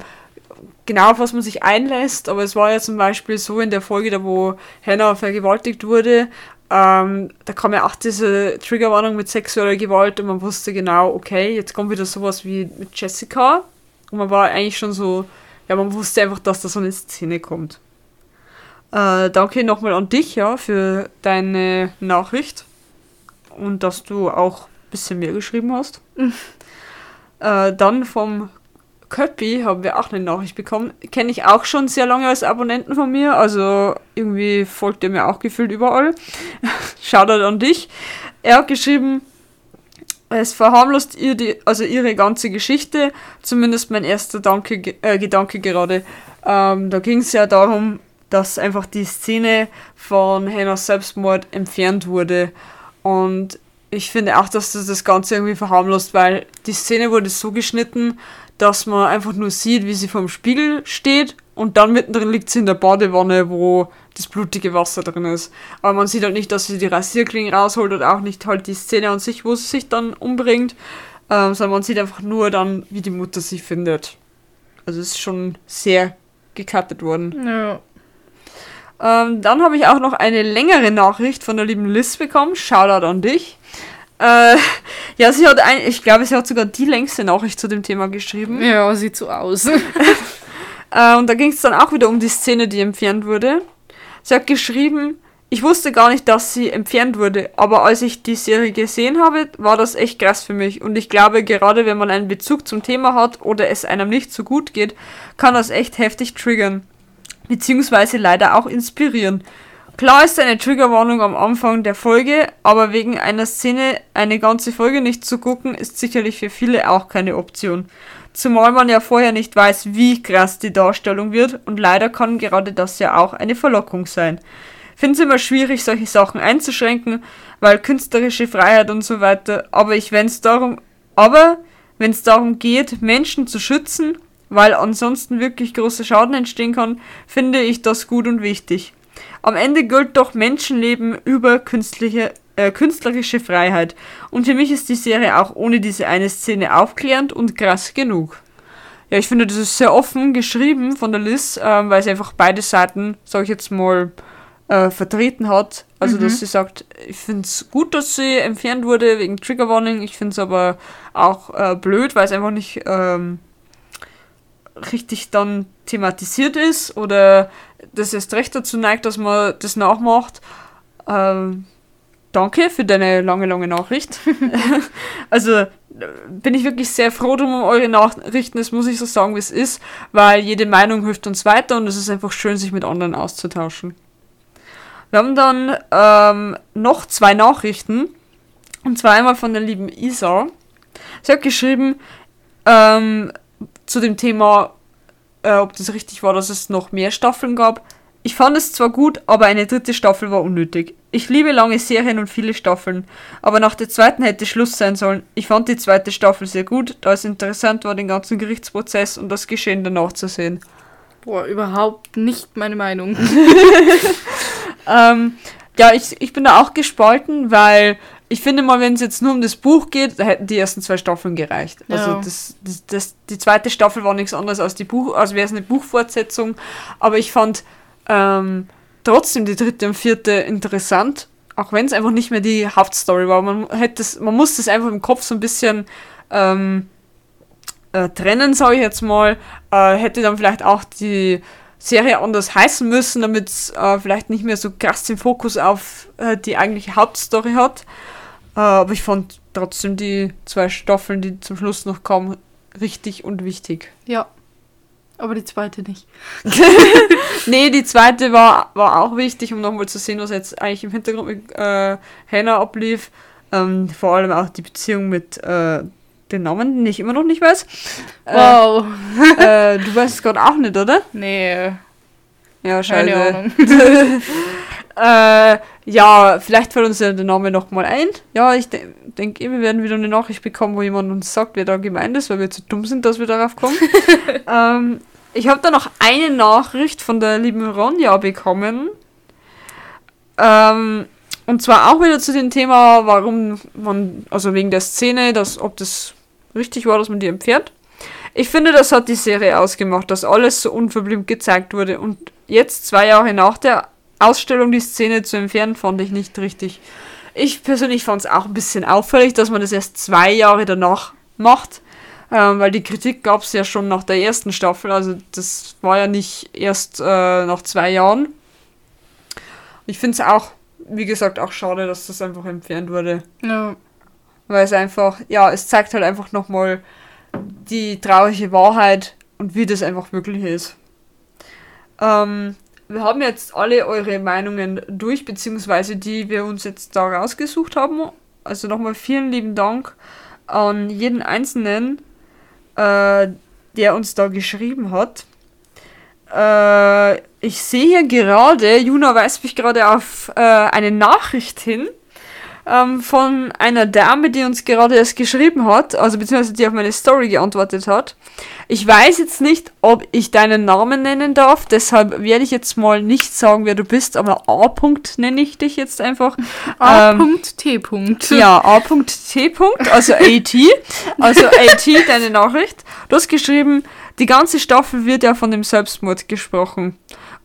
genau, auf was man sich einlässt, aber es war ja zum Beispiel so in der Folge, da wo Hannah vergewaltigt wurde, ähm, da kam ja auch diese Triggerwarnung mit sexueller Gewalt und man wusste genau, okay, jetzt kommt wieder sowas wie mit Jessica. Und man war eigentlich schon so, ja, man wusste einfach, dass da so eine Szene kommt. Äh, danke nochmal an dich, ja, für deine Nachricht. Und dass du auch ein bisschen mehr geschrieben hast. äh, dann vom Köppi haben wir auch eine Nachricht bekommen. Kenne ich auch schon sehr lange als Abonnenten von mir. Also irgendwie folgt er mir auch gefühlt überall. Shoutout an dich. Er hat geschrieben, es verharmlost ihr die, also ihre ganze Geschichte. Zumindest mein erster Danke, äh, Gedanke gerade. Ähm, da ging es ja darum, dass einfach die Szene von Hannahs Selbstmord entfernt wurde. Und ich finde auch, dass das das Ganze irgendwie verharmlost, weil die Szene wurde so geschnitten, dass man einfach nur sieht, wie sie vorm Spiegel steht und dann mittendrin liegt sie in der Badewanne, wo das blutige Wasser drin ist. Aber man sieht halt nicht, dass sie die Rasierklingen rausholt und auch nicht halt die Szene an sich, wo sie sich dann umbringt, ähm, sondern man sieht einfach nur dann, wie die Mutter sie findet. Also es ist schon sehr gecuttet worden. Ja. Ähm, dann habe ich auch noch eine längere Nachricht von der lieben Liz bekommen. Shoutout an dich. Äh, ja, sie hat ein, ich glaube, sie hat sogar die längste Nachricht zu dem Thema geschrieben. Ja, sieht so aus. Äh, und da ging es dann auch wieder um die Szene, die entfernt wurde. Sie hat geschrieben, ich wusste gar nicht, dass sie entfernt wurde, aber als ich die Serie gesehen habe, war das echt krass für mich. Und ich glaube, gerade wenn man einen Bezug zum Thema hat oder es einem nicht so gut geht, kann das echt heftig triggern. Beziehungsweise leider auch inspirieren. Klar ist eine Triggerwarnung am Anfang der Folge, aber wegen einer Szene eine ganze Folge nicht zu gucken, ist sicherlich für viele auch keine Option. Zumal man ja vorher nicht weiß, wie krass die Darstellung wird und leider kann gerade das ja auch eine Verlockung sein. Finde es immer schwierig, solche Sachen einzuschränken, weil künstlerische Freiheit und so weiter, aber ich wenn es darum, aber wenn es darum geht, Menschen zu schützen, weil ansonsten wirklich großer Schaden entstehen kann, finde ich das gut und wichtig. Am Ende gilt doch Menschenleben über künstliche, äh, künstlerische Freiheit. Und für mich ist die Serie auch ohne diese eine Szene aufklärend und krass genug. Ja, ich finde, das ist sehr offen geschrieben von der Liz, ähm, weil sie einfach beide Seiten, sag ich jetzt mal, äh, vertreten hat. Also, Mhm. dass sie sagt, ich finde es gut, dass sie entfernt wurde wegen Trigger Warning. Ich finde es aber auch äh, blöd, weil es einfach nicht ähm, richtig dann thematisiert ist oder das erst recht dazu neigt, dass man das nachmacht. Ähm, danke für deine lange, lange Nachricht. also bin ich wirklich sehr froh drum um eure Nachrichten, das muss ich so sagen, wie es ist, weil jede Meinung hilft uns weiter und es ist einfach schön, sich mit anderen auszutauschen. Wir haben dann ähm, noch zwei Nachrichten. Und zwar einmal von der lieben Isa. Sie hat geschrieben ähm, zu dem Thema, äh, ob das richtig war, dass es noch mehr Staffeln gab. Ich fand es zwar gut, aber eine dritte Staffel war unnötig. Ich liebe lange Serien und viele Staffeln, aber nach der zweiten hätte Schluss sein sollen. Ich fand die zweite Staffel sehr gut, da es interessant war, den ganzen Gerichtsprozess und das Geschehen danach zu sehen. Boah, überhaupt nicht meine Meinung. Ähm, ja, ich, ich bin da auch gespalten, weil ich finde mal, wenn es jetzt nur um das Buch geht, da hätten die ersten zwei Staffeln gereicht. Also Ja. das, das, das, die zweite Staffel war nichts anderes als die Buch, als wäre es eine Buchfortsetzung. Aber ich fand ähm, trotzdem die dritte und vierte interessant, auch wenn es einfach nicht mehr die Hauptstory war. Man hätte es, man muss das einfach im Kopf so ein bisschen ähm, äh, trennen, sage ich jetzt mal. Äh, hätte dann vielleicht auch die Serie anders heißen müssen, damit es äh, vielleicht nicht mehr so krass den Fokus auf äh, die eigentliche Hauptstory hat. Äh, aber ich fand trotzdem die zwei Staffeln, die zum Schluss noch kamen, richtig und wichtig. ja. Aber die zweite nicht. Nee, die zweite war, war auch wichtig, um nochmal zu sehen, was jetzt eigentlich im Hintergrund mit äh, Hannah ablief. Ähm, vor allem auch die Beziehung mit äh, den Namen, den ich immer noch nicht weiß. Wow. Äh, äh, du weißt es gerade auch nicht, oder? Nee, Ja, keine scheiße. Ahnung. Äh, ja, vielleicht fällt uns ja der Name nochmal ein. Ja, ich de denke, eh, wir werden wieder eine Nachricht bekommen, wo jemand uns sagt, wer da gemeint ist, weil wir zu dumm sind, dass wir darauf kommen. ähm, ich habe da noch eine Nachricht von der lieben Ronja bekommen. Ähm, und zwar auch wieder zu dem Thema, warum man, also wegen der Szene, dass, ob das richtig war, dass man die entfernt. Ich finde, das hat die Serie ausgemacht, dass alles so unverblümt gezeigt wurde. Und jetzt, zwei Jahre nach der Ausstellung, die Szene zu entfernen, fand ich nicht richtig. Ich persönlich fand es auch ein bisschen auffällig, dass man das erst zwei Jahre danach macht. Ähm, weil die Kritik gab es ja schon nach der ersten Staffel. Also das war ja nicht erst äh, nach zwei Jahren. Ich finde es auch, wie gesagt, auch schade, dass das einfach entfernt wurde. Ja. Weil es einfach, ja, es zeigt halt einfach nochmal die traurige Wahrheit und wie das einfach wirklich ist. Ähm, wir haben jetzt alle eure Meinungen durch, beziehungsweise die wir uns jetzt da rausgesucht haben. Also nochmal vielen lieben Dank an jeden Einzelnen, äh, der uns da geschrieben hat. Äh, ich sehe hier gerade, Juna weist mich gerade auf äh, eine Nachricht hin. Ähm, von einer Dame, die uns gerade erst geschrieben hat, also beziehungsweise die auf meine Story geantwortet hat. Ich weiß jetzt nicht, ob ich deinen Namen nennen darf, deshalb werde ich jetzt mal nicht sagen, wer du bist, aber A. -Punkt nenne ich dich jetzt einfach. A.T. Ähm, ja, A.T. also AT. Also AT, deine Nachricht. Du hast geschrieben, die ganze Staffel wird ja von dem Selbstmord gesprochen.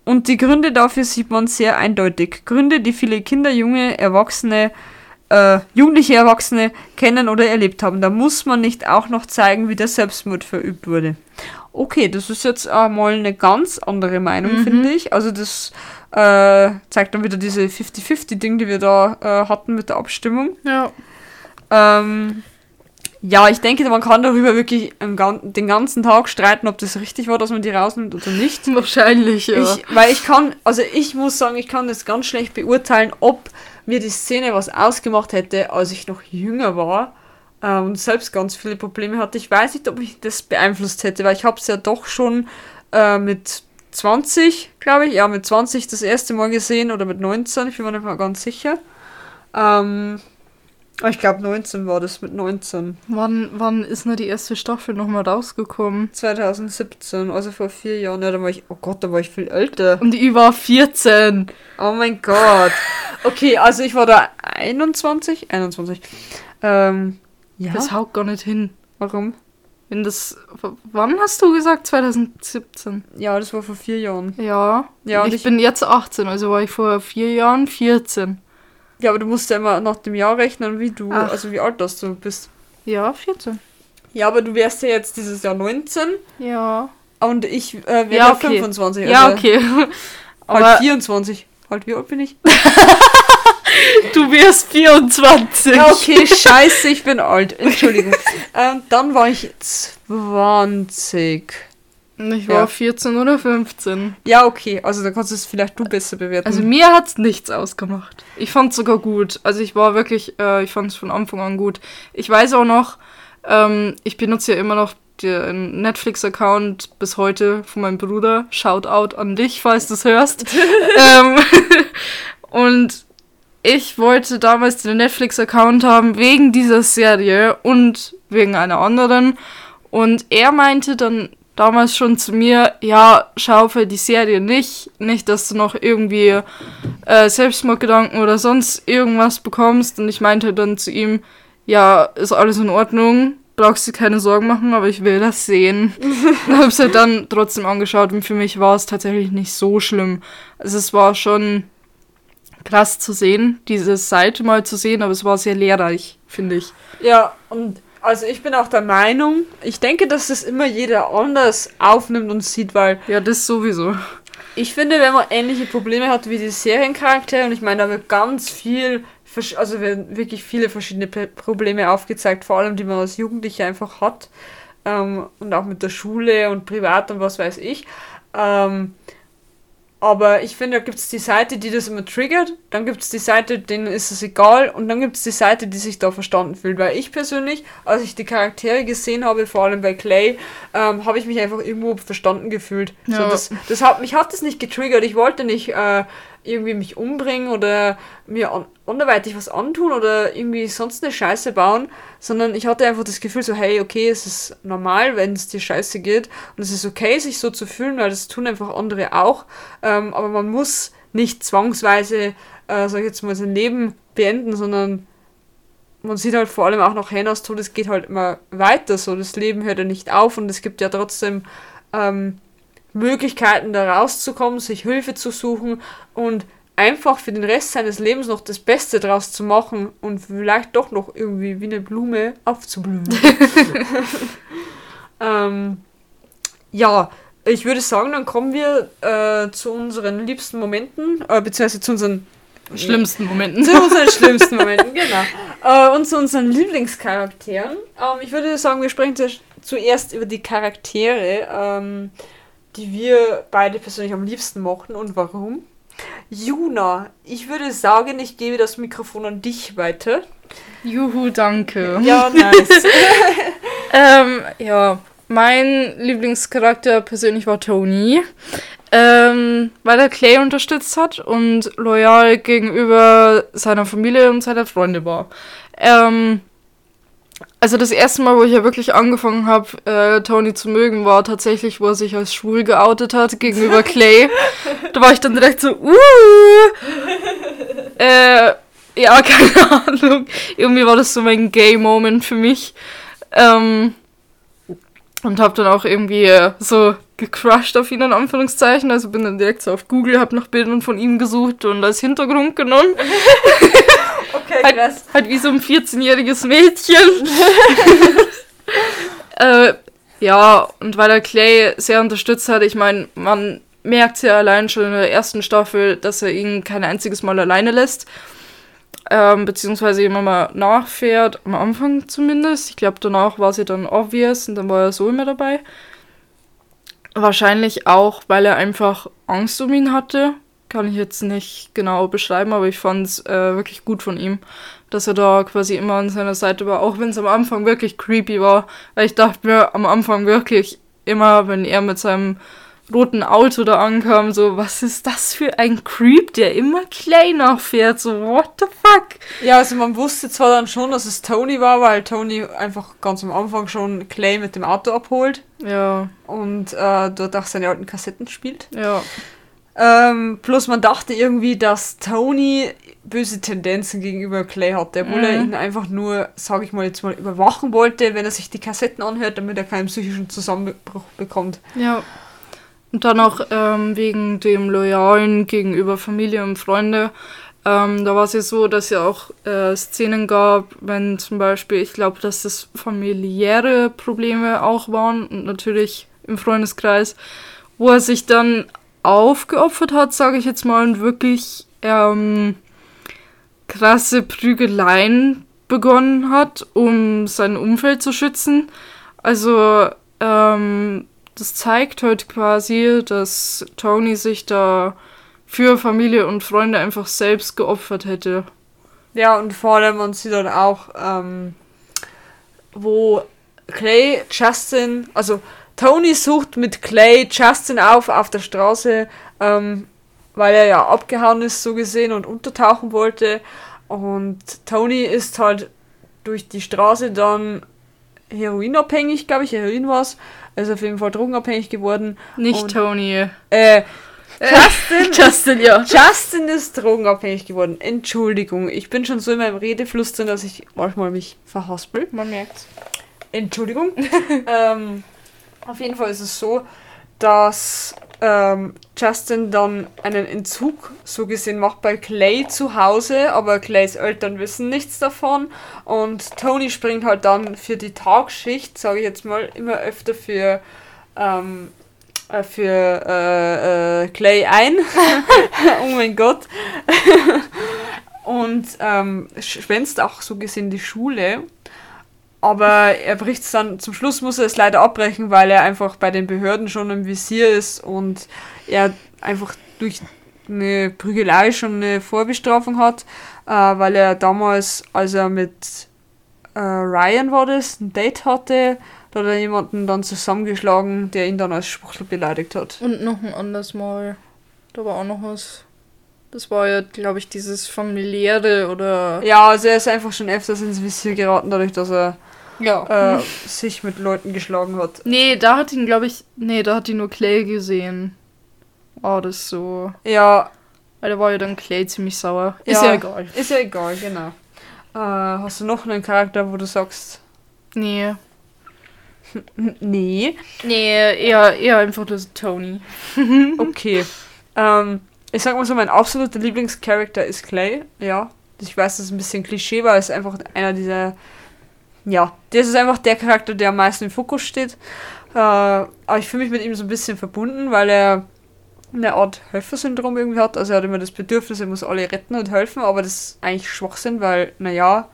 Und die Gründe dafür sieht man sehr eindeutig. Gründe, die viele Kinder, junge, Erwachsene äh, jugendliche Erwachsene kennen oder erlebt haben. Da muss man nicht auch noch zeigen, wie der Selbstmord verübt wurde. Okay, das ist jetzt einmal eine ganz andere Meinung, mhm. finde ich. Also das äh, zeigt dann wieder diese 50-50-Ding, die wir da äh, hatten mit der Abstimmung. Ja. Ähm, ja, ich denke, man kann darüber wirklich den ganzen Tag streiten, ob das richtig war, dass man die rausnimmt oder nicht. Wahrscheinlich, ja. Ich, weil ich kann, also ich muss sagen, ich kann das ganz schlecht beurteilen, ob mir die Szene was ausgemacht hätte, als ich noch jünger war äh, und selbst ganz viele Probleme hatte. Ich weiß nicht, ob ich das beeinflusst hätte, weil ich habe es ja doch schon äh, mit 20, glaube ich, ja, mit 20 das erste Mal gesehen oder mit 19, ich bin mir nicht mal ganz sicher. Ähm, ich glaube 19 war das mit 19. Wann, wann ist nur die erste Staffel nochmal rausgekommen? 2017, also vor vier Jahren. Ja, da war ich, oh Gott, da war ich viel älter. Und ich war 14. Oh mein Gott. Okay, also ich war da 21. 21. Ähm, ja. Das haut gar nicht hin. Warum? Wenn das. Wann hast du gesagt? 2017? Ja, das war vor vier Jahren. Ja. ja ich, ich bin jetzt 18, also war ich vor vier Jahren 14. Ja, aber du musst ja immer nach dem Jahr rechnen, wie du, Ach. also wie alt das du bist. Ja, 14. Ja, aber du wärst ja jetzt dieses Jahr 19. Ja. Und ich äh, wäre ja, okay. 25. Also ja, okay. aber halt 24. Halt, wie alt bin ich? du wirst 24. Ja, okay, scheiße, ich bin alt. Entschuldigung. ähm, dann war ich 20. Ich war ja. 14 oder 15. Ja, okay. Also da kannst du es vielleicht du besser bewerten. Also mir hat es nichts ausgemacht. Ich fand es sogar gut. Also ich war wirklich, äh, ich fand es von Anfang an gut. Ich weiß auch noch, ähm, ich benutze ja immer noch den Netflix-Account bis heute von meinem Bruder. Shoutout an dich, falls du es hörst. ähm, und ich wollte damals den Netflix-Account haben wegen dieser Serie und wegen einer anderen. Und er meinte dann damals schon zu mir, ja, schau für die Serie nicht, nicht, dass du noch irgendwie äh, Selbstmordgedanken oder sonst irgendwas bekommst. Und ich meinte dann zu ihm, ja, ist alles in Ordnung, brauchst du keine Sorgen machen, aber ich will das sehen. und hab's halt dann trotzdem angeschaut und für mich war es tatsächlich nicht so schlimm. Also es war schon krass zu sehen, diese Seite mal zu sehen, aber es war sehr lehrreich, finde ich. Ja, und also ich bin auch der Meinung, ich denke, dass das immer jeder anders aufnimmt und sieht, weil. Ja, das sowieso. Ich finde, wenn man ähnliche Probleme hat wie die Seriencharaktere, und ich meine, da wird ganz viel, also werden wirklich viele verschiedene Probleme aufgezeigt, vor allem die man als Jugendlicher einfach hat. Ähm, und auch mit der Schule und privat und was weiß ich. Ähm, aber ich finde, da gibt es die Seite, die das immer triggert, dann gibt es die Seite, denen ist es egal, und dann gibt es die Seite, die sich da verstanden fühlt. Weil ich persönlich, als ich die Charaktere gesehen habe, vor allem bei Clay, ähm, habe ich mich einfach irgendwo verstanden gefühlt. Ja. So, das, das hat, mich hat das nicht getriggert. Ich wollte nicht äh, irgendwie mich umbringen oder mir an, anderweitig was antun oder irgendwie sonst eine Scheiße bauen, sondern ich hatte einfach das Gefühl so, hey, okay, es ist normal, wenn es dir scheiße geht und es ist okay, sich so zu fühlen, weil das tun einfach andere auch, ähm, aber man muss nicht zwangsweise, äh, sag ich jetzt mal, sein Leben beenden, sondern man sieht halt vor allem auch nach Hennas Tod, es geht halt immer weiter so, das Leben hört ja nicht auf und es gibt ja trotzdem ähm, Möglichkeiten da rauszukommen, sich Hilfe zu suchen und einfach für den Rest seines Lebens noch das Beste draus zu machen und vielleicht doch noch irgendwie wie eine Blume aufzublühen. ähm, ja, ich würde sagen, dann kommen wir äh, zu unseren liebsten Momenten, äh, beziehungsweise zu unseren schlimmsten Momenten. Zu unseren schlimmsten Momenten, genau. Äh, und zu unseren Lieblingscharakteren. Ähm, ich würde sagen, wir sprechen zuerst über die Charaktere. Ähm, die wir beide persönlich am liebsten mochten und warum. Juna, ich würde sagen, ich gebe das Mikrofon an dich weiter. Juhu, danke. Ja, nice. ähm, ja, mein Lieblingscharakter persönlich war Tony, ähm, weil er Clay unterstützt hat und loyal gegenüber seiner Familie und seiner Freunde war. Ähm, also das erste Mal, wo ich ja wirklich angefangen habe, äh, Tony zu mögen, war tatsächlich, wo er sich als schwul geoutet hat gegenüber Clay. da war ich dann direkt so, uh, äh, ja, keine Ahnung. Irgendwie war das so mein Gay-Moment für mich. Ähm, und habe dann auch irgendwie äh, so gecrushed auf ihn in Anführungszeichen. Also bin dann direkt so auf Google, habe nach Bildern von ihm gesucht und als Hintergrund genommen. Okay, krass. Halt, halt wie so ein 14-jähriges Mädchen. äh, ja, und weil er Clay sehr unterstützt hat, ich meine, man merkt ja allein schon in der ersten Staffel, dass er ihn kein einziges Mal alleine lässt ähm, beziehungsweise immer mal nachfährt, am Anfang zumindest. Ich glaube, danach war sie dann obvious und dann war er so immer dabei. Wahrscheinlich auch, weil er einfach Angst um ihn hatte. Kann ich jetzt nicht genau beschreiben, aber ich fand es äh, wirklich gut von ihm, dass er da quasi immer an seiner Seite war, auch wenn es am Anfang wirklich creepy war. Weil ich dachte mir am Anfang wirklich immer, wenn er mit seinem roten Auto da ankam, so, was ist das für ein Creep, der immer Clay nachfährt, so, what the fuck? Ja, also man wusste zwar dann schon, dass es Tony war, weil Tony einfach ganz am Anfang schon Clay mit dem Auto abholt. Ja. Und äh, dort auch seine alten Kassetten spielt. Ja. Ähm, plus man dachte irgendwie, dass Tony böse Tendenzen gegenüber Clay hatte, obwohl mhm. er ihn einfach nur, sage ich mal jetzt mal, überwachen wollte, wenn er sich die Kassetten anhört, damit er keinen psychischen Zusammenbruch bekommt. Ja. Und dann auch ähm, wegen dem Loyalen gegenüber Familie und Freunde. Ähm, da war es ja so, dass ja auch äh, Szenen gab, wenn zum Beispiel, ich glaube, dass das familiäre Probleme auch waren und natürlich im Freundeskreis, wo er sich dann aufgeopfert hat, sage ich jetzt mal, und wirklich ähm, krasse Prügeleien begonnen hat, um sein Umfeld zu schützen. Also ähm, das zeigt halt quasi, dass Tony sich da für Familie und Freunde einfach selbst geopfert hätte. Ja, und vor allem man sieht dann auch, ähm, wo Clay Justin, also Tony sucht mit Clay Justin auf auf der Straße, ähm, weil er ja abgehauen ist, so gesehen, und untertauchen wollte. Und Tony ist halt durch die Straße dann heroinabhängig, glaube ich, Heroin war es. Er ist auf jeden Fall drogenabhängig geworden. Nicht und, Tony. Äh, Justin, Justin, ja. Justin ist drogenabhängig geworden. Entschuldigung, ich bin schon so in meinem Redefluss drin, dass ich manchmal mich verhaspel. Man merkt's. Entschuldigung. ähm, auf jeden Fall ist es so, dass ähm, Justin dann einen Entzug so gesehen macht bei Clay zu Hause, aber Clays Eltern wissen nichts davon und Tony springt halt dann für die Tagschicht, sage ich jetzt mal, immer öfter für ähm, äh, für äh, äh, Clay ein. oh mein Gott. und ähm, schwänzt auch so gesehen die Schule aber er bricht es dann, zum Schluss muss er es leider abbrechen, weil er einfach bei den Behörden schon im Visier ist und er einfach durch eine Prügelei schon eine Vorbestrafung hat, äh, weil er damals, als er mit äh, Ryan war das, ein Date hatte, da hat er jemanden dann zusammengeschlagen, der ihn dann als Spuchtel beleidigt hat. Und noch ein anderes Mal. Da war auch noch was. Das war ja, glaube ich, dieses familiäre oder. Ja, also er ist einfach schon öfters ins Visier geraten, dadurch, dass er ja. äh, sich mit Leuten geschlagen hat. Nee, da hat ihn, glaube ich, nee, da hat ihn nur Clay gesehen. Oh, das ist so. Ja. Weil da war ja dann Clay ziemlich sauer. Ist ja, egal. Ist ja egal, genau. Äh, hast du noch einen Charakter, wo du sagst? Nee. nee. Nee, eher, eher einfach das Tony. okay. Ähm, ich sag mal so, mein absoluter Lieblingscharakter ist Clay. Ja. Ich weiß, das ist ein bisschen Klischee, weil es einfach einer dieser ja, das ist einfach der Charakter, der am meisten im Fokus steht. Äh, aber ich fühle mich mit ihm so ein bisschen verbunden, weil er eine Art Helfersyndrom irgendwie hat. Also er hat immer das Bedürfnis, er muss alle retten und helfen, aber das ist eigentlich Schwachsinn, weil, naja,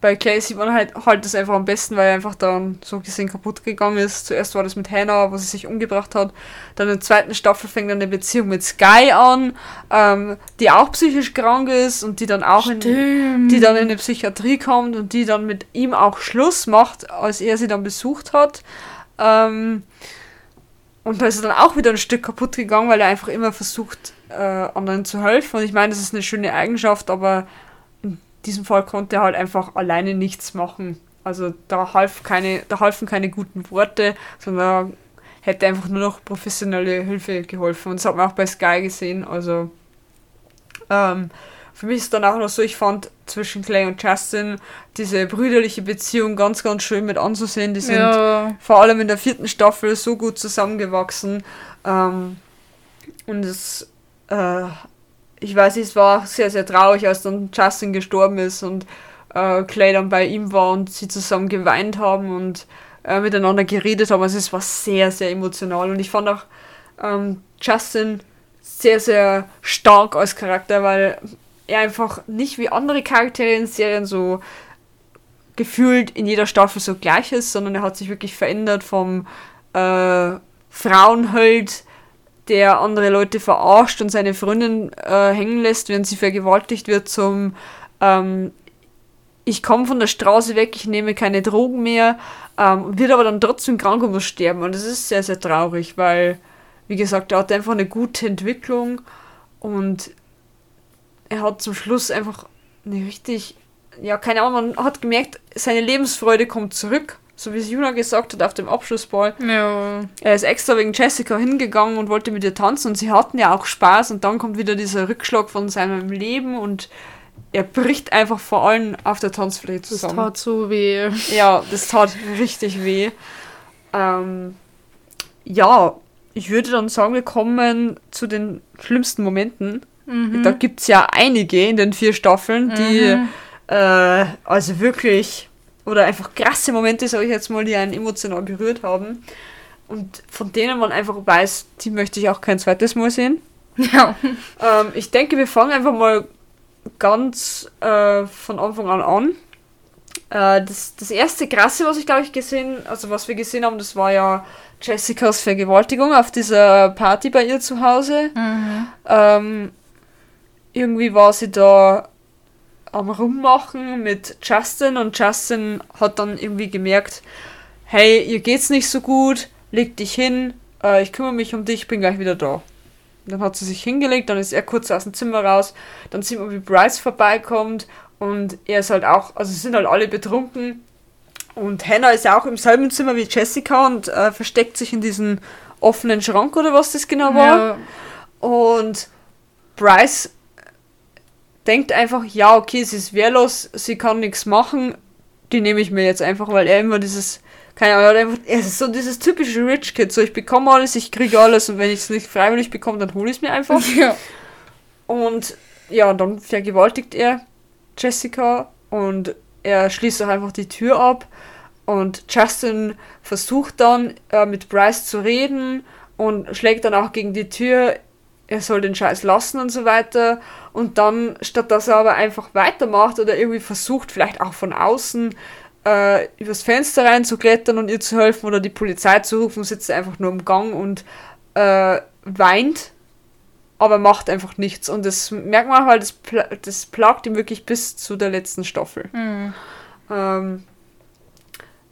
bei Clay sieht man halt, halt das einfach am besten, weil er einfach dann so gesehen kaputt gegangen ist. Zuerst war das mit Hannah, wo sie sich umgebracht hat. Dann in der zweiten Staffel fängt dann eine Beziehung mit Sky an, ähm, die auch psychisch krank ist und die dann auch in, die dann in eine Psychiatrie kommt und die dann mit ihm auch Schluss macht, als er sie dann besucht hat. Ähm, und da ist er dann auch wieder ein Stück kaputt gegangen, weil er einfach immer versucht, äh, anderen zu helfen. Und ich meine, das ist eine schöne Eigenschaft, aber diesem Fall konnte er halt einfach alleine nichts machen. Also da half keine, da halfen keine guten Worte, sondern hätte einfach nur noch professionelle Hilfe geholfen. Und das hat man auch bei Sky gesehen. Also ähm, für mich ist dann auch noch so, ich fand zwischen Clay und Justin diese brüderliche Beziehung ganz, ganz schön mit anzusehen. Die sind ja. vor allem in der vierten Staffel so gut zusammengewachsen. Ähm, und es, äh, ich weiß es war sehr, sehr traurig, als dann Justin gestorben ist und äh, Clay dann bei ihm war und sie zusammen geweint haben und äh, miteinander geredet haben. Also es war sehr, sehr emotional und ich fand auch ähm, Justin sehr, sehr stark als Charakter, weil er einfach nicht wie andere Charaktere in Serien so gefühlt in jeder Staffel so gleich ist, sondern er hat sich wirklich verändert vom äh, Frauenheld, der andere Leute verarscht und seine Freundin äh, hängen lässt, wenn sie vergewaltigt wird, zum ähm, ich komme von der Straße weg, ich nehme keine Drogen mehr, ähm, wird aber dann trotzdem krank und muss sterben. Und das ist sehr, sehr traurig, weil, wie gesagt, er hat einfach eine gute Entwicklung und er hat zum Schluss einfach eine richtig, ja, keine Ahnung, man hat gemerkt, seine Lebensfreude kommt zurück. So wie es Juna gesagt hat auf dem Abschlussball. Ja. Er ist extra wegen Jessica hingegangen und wollte mit ihr tanzen und sie hatten ja auch Spaß und dann kommt wieder dieser Rückschlag von seinem Leben und er bricht einfach vor allem auf der Tanzfläche zusammen. Das tat so weh. Ja, das tat richtig weh. Ähm, ja, ich würde dann sagen, wir kommen zu den schlimmsten Momenten. Mhm. Da gibt es ja einige in den vier Staffeln, die mhm. äh, also wirklich oder einfach krasse Momente, sage ich jetzt mal, die einen emotional berührt haben. Und von denen man einfach weiß, die möchte ich auch kein zweites Mal sehen. Ja. Ähm, ich denke, wir fangen einfach mal ganz äh, von Anfang an an. Äh, das, das erste krasse, was ich glaube ich gesehen, also was wir gesehen haben, das war ja Jessicas Vergewaltigung auf dieser Party bei ihr zu Hause. Mhm. Ähm, irgendwie war sie da am Rummachen mit Justin und Justin hat dann irgendwie gemerkt, hey, ihr geht's nicht so gut, leg dich hin, äh, ich kümmere mich um dich, bin gleich wieder da. Dann hat sie sich hingelegt, dann ist er kurz aus dem Zimmer raus, dann sieht man, wie Bryce vorbeikommt und er ist halt auch, also sind halt alle betrunken und Hannah ist ja auch im selben Zimmer wie Jessica und äh, versteckt sich in diesem offenen Schrank oder was das genau war. Ja. Und Bryce denkt einfach, ja, okay, sie ist wehrlos, sie kann nichts machen, die nehme ich mir jetzt einfach, weil er immer dieses keine Ahnung, er ist so dieses typische Rich Kid, so ich bekomme alles, ich kriege alles und wenn ich es nicht freiwillig bekomme, dann hole ich es mir einfach. Ja. Und ja, dann vergewaltigt er Jessica und er schließt auch einfach die Tür ab und Justin versucht dann äh, mit Bryce zu reden und schlägt dann auch gegen die Tür, er soll den Scheiß lassen und so weiter. Und dann, statt dass er aber einfach weitermacht oder irgendwie versucht, vielleicht auch von außen äh, übers Fenster reinzuklettern und ihr zu helfen oder die Polizei zu rufen, sitzt er einfach nur im Gang und äh, weint, aber macht einfach nichts. Und das merkt man halt, das, pl das plagt ihm wirklich bis zu der letzten Staffel. Mhm. Ähm,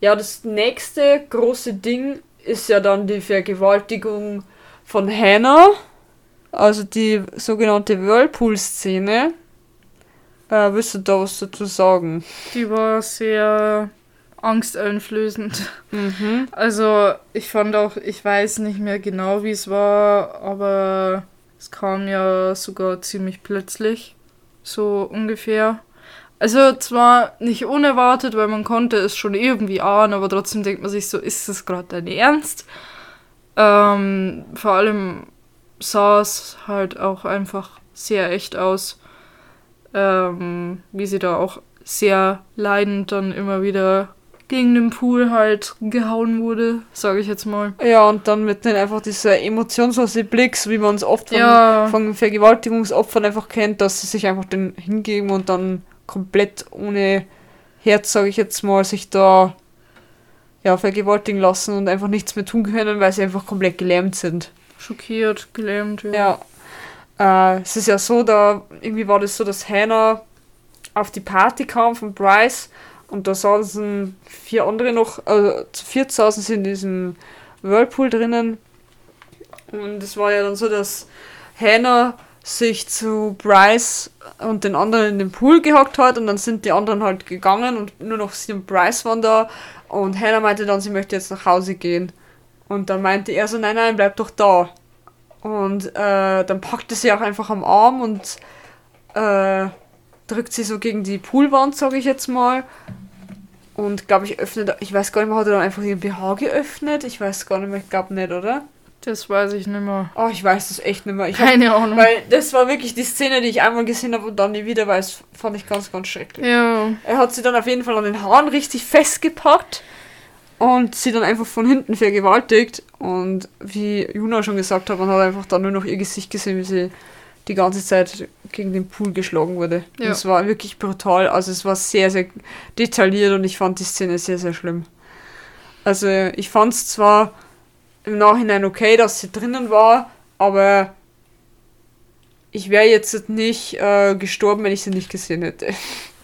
ja, das nächste große Ding ist ja dann die Vergewaltigung von Hannah, also die sogenannte Whirlpool-Szene. Äh, willst du da was dazu sagen? Die war sehr angsteinflößend. Mhm. Also ich fand auch, ich weiß nicht mehr genau, wie es war, aber es kam ja sogar ziemlich plötzlich, so ungefähr. Also zwar nicht unerwartet, weil man konnte es schon irgendwie ahnen, aber trotzdem denkt man sich so, ist das gerade dein Ernst? Ähm, vor allem sah es halt auch einfach sehr echt aus ähm, wie sie da auch sehr leidend dann immer wieder gegen den Pool halt gehauen wurde, sage ich jetzt mal. Ja, und dann mit den einfach dieser emotionslose Blick, wie man es oft von, ja. von Vergewaltigungsopfern einfach kennt, dass sie sich einfach den hingeben und dann komplett ohne Herz, sage ich jetzt mal, sich da ja, vergewaltigen lassen und einfach nichts mehr tun können, weil sie einfach komplett gelähmt sind. Schockiert, gelähmt, ja. Ja, äh, es ist ja so, da irgendwie war das so, dass Hannah auf die Party kam von Bryce Und da saßen vier andere noch, also zu viert saßen sie in diesem Whirlpool drinnen. Und es war ja dann so, dass Hannah sich zu Bryce und den anderen in den Pool gehockt hat und dann sind die anderen halt gegangen und nur noch sie und Bryce waren da und Hannah meinte dann, sie möchte jetzt nach Hause gehen. Und dann meinte er so, nein, nein, bleib doch da. Und äh, dann packte sie auch einfach am Arm und äh, drückt sie so gegen die Poolwand, sage ich jetzt mal. Und glaube ich, öffnet, ich weiß gar nicht mehr, hat er dann einfach ihren BH geöffnet? Ich weiß gar nicht mehr, ich glaube nicht, oder? Das weiß ich nicht mehr. Oh, ich weiß das echt nicht mehr. Ich Keine hab, Ahnung. Weil das war wirklich die Szene, die ich einmal gesehen habe und dann nie wieder, weil es fand ich ganz, ganz schrecklich. Ja. Er hat sie dann auf jeden Fall an den Haaren richtig festgepackt und sie dann einfach von hinten vergewaltigt. Und wie Juna schon gesagt hat, man hat einfach dann nur noch ihr Gesicht gesehen, wie sie die ganze Zeit gegen den Pool geschlagen wurde. Ja. Es war wirklich brutal. Also es war sehr, sehr detailliert und ich fand die Szene sehr, sehr schlimm. Also ich fand es zwar im Nachhinein okay, dass sie drinnen war, aber ich wäre jetzt nicht äh, gestorben, wenn ich sie nicht gesehen hätte.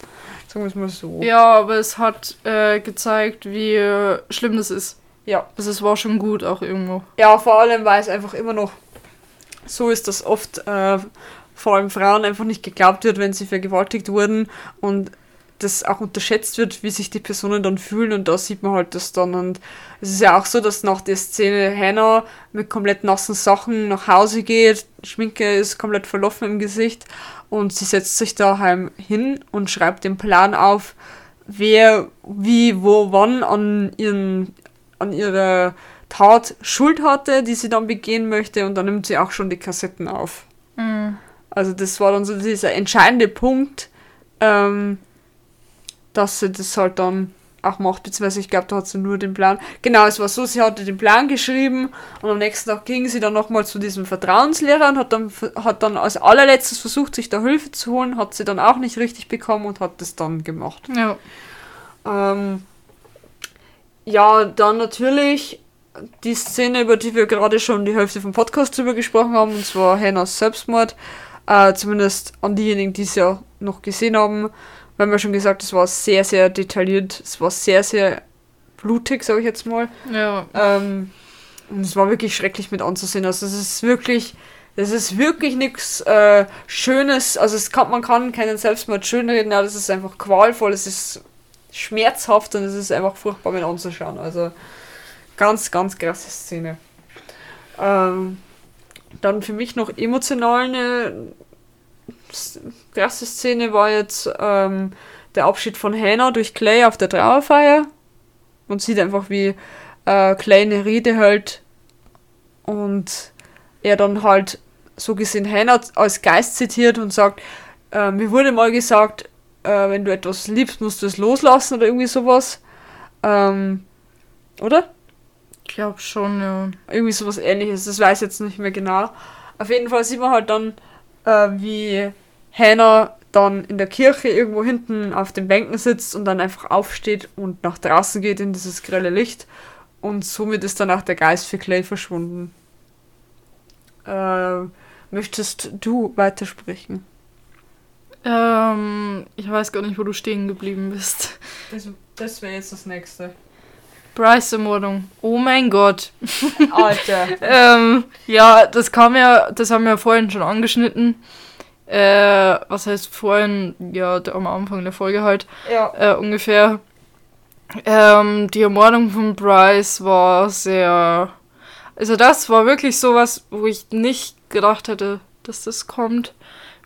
Sagen wir es mal so. Ja, aber es hat äh, gezeigt, wie äh, schlimm das ist. Ja. Also es war schon gut auch irgendwo. Ja, vor allem, weil es einfach immer noch so ist, dass oft äh, vor allem Frauen einfach nicht geglaubt wird, wenn sie vergewaltigt wurden und das auch unterschätzt wird, wie sich die Personen dann fühlen und da sieht man halt das dann und es ist ja auch so, dass nach der Szene Hannah mit komplett nassen Sachen nach Hause geht, Schminke ist komplett verlaufen im Gesicht und sie setzt sich daheim hin und schreibt den Plan auf, wer wie, wo, wann an ihren an ihrer Tat Schuld hatte, die sie dann begehen möchte und dann nimmt sie auch schon die Kassetten auf. Mhm. Also das war dann so dieser entscheidende Punkt, ähm, dass sie das halt dann auch macht, beziehungsweise ich glaube, da hat sie nur den Plan. Genau, es war so, sie hatte den Plan geschrieben und am nächsten Tag ging sie dann nochmal zu diesem Vertrauenslehrer und hat dann, hat dann als allerletztes versucht, sich da Hilfe zu holen, hat sie dann auch nicht richtig bekommen und hat das dann gemacht. Ja. Ähm, ja, dann natürlich die Szene, über die wir gerade schon die Hälfte vom Podcast drüber gesprochen haben, und zwar Hannahs Selbstmord. Äh, zumindest an diejenigen, die es ja noch gesehen haben wir haben ja schon gesagt, es war sehr, sehr detailliert. Es war sehr, sehr blutig, sage ich jetzt mal. Ja. Ähm, und es war wirklich schrecklich mit anzusehen. Also es ist wirklich, es ist wirklich nichts äh, Schönes. Also es kann, man kann keinen Selbstmord schönreden, ja, das ist einfach qualvoll, es ist schmerzhaft und es ist einfach furchtbar mit anzuschauen. Also ganz, ganz krasse Szene. Ähm, dann für mich noch emotional eine erste Szene war jetzt ähm, der Abschied von Hannah durch Clay auf der Trauerfeier. Man sieht einfach, wie äh, Clay eine Rede hält und er dann halt so gesehen Hannah als Geist zitiert und sagt, äh, mir wurde mal gesagt, äh, wenn du etwas liebst, musst du es loslassen oder irgendwie sowas. Ähm, oder? Ich glaube schon, ja. Irgendwie sowas ähnliches, das weiß ich jetzt nicht mehr genau. Auf jeden Fall sieht man halt dann, äh, wie Hannah dann in der Kirche irgendwo hinten auf den Bänken sitzt und dann einfach aufsteht und nach draußen geht in dieses grelle Licht. Und somit ist dann auch der Geist für Clay verschwunden. Äh, möchtest du weitersprechen? Ähm, ich weiß gar nicht, wo du stehen geblieben bist. Das, das wäre jetzt das nächste. Bryce-Ermordung. Oh mein Gott. Alter. ähm, ja, das kam ja, das haben wir ja vorhin schon angeschnitten. Äh, was heißt vorhin, ja, am Anfang der Folge halt, ja. äh, ungefähr. Ähm, die Ermordung von Bryce war sehr. Also, das war wirklich sowas, wo ich nicht gedacht hätte, dass das kommt.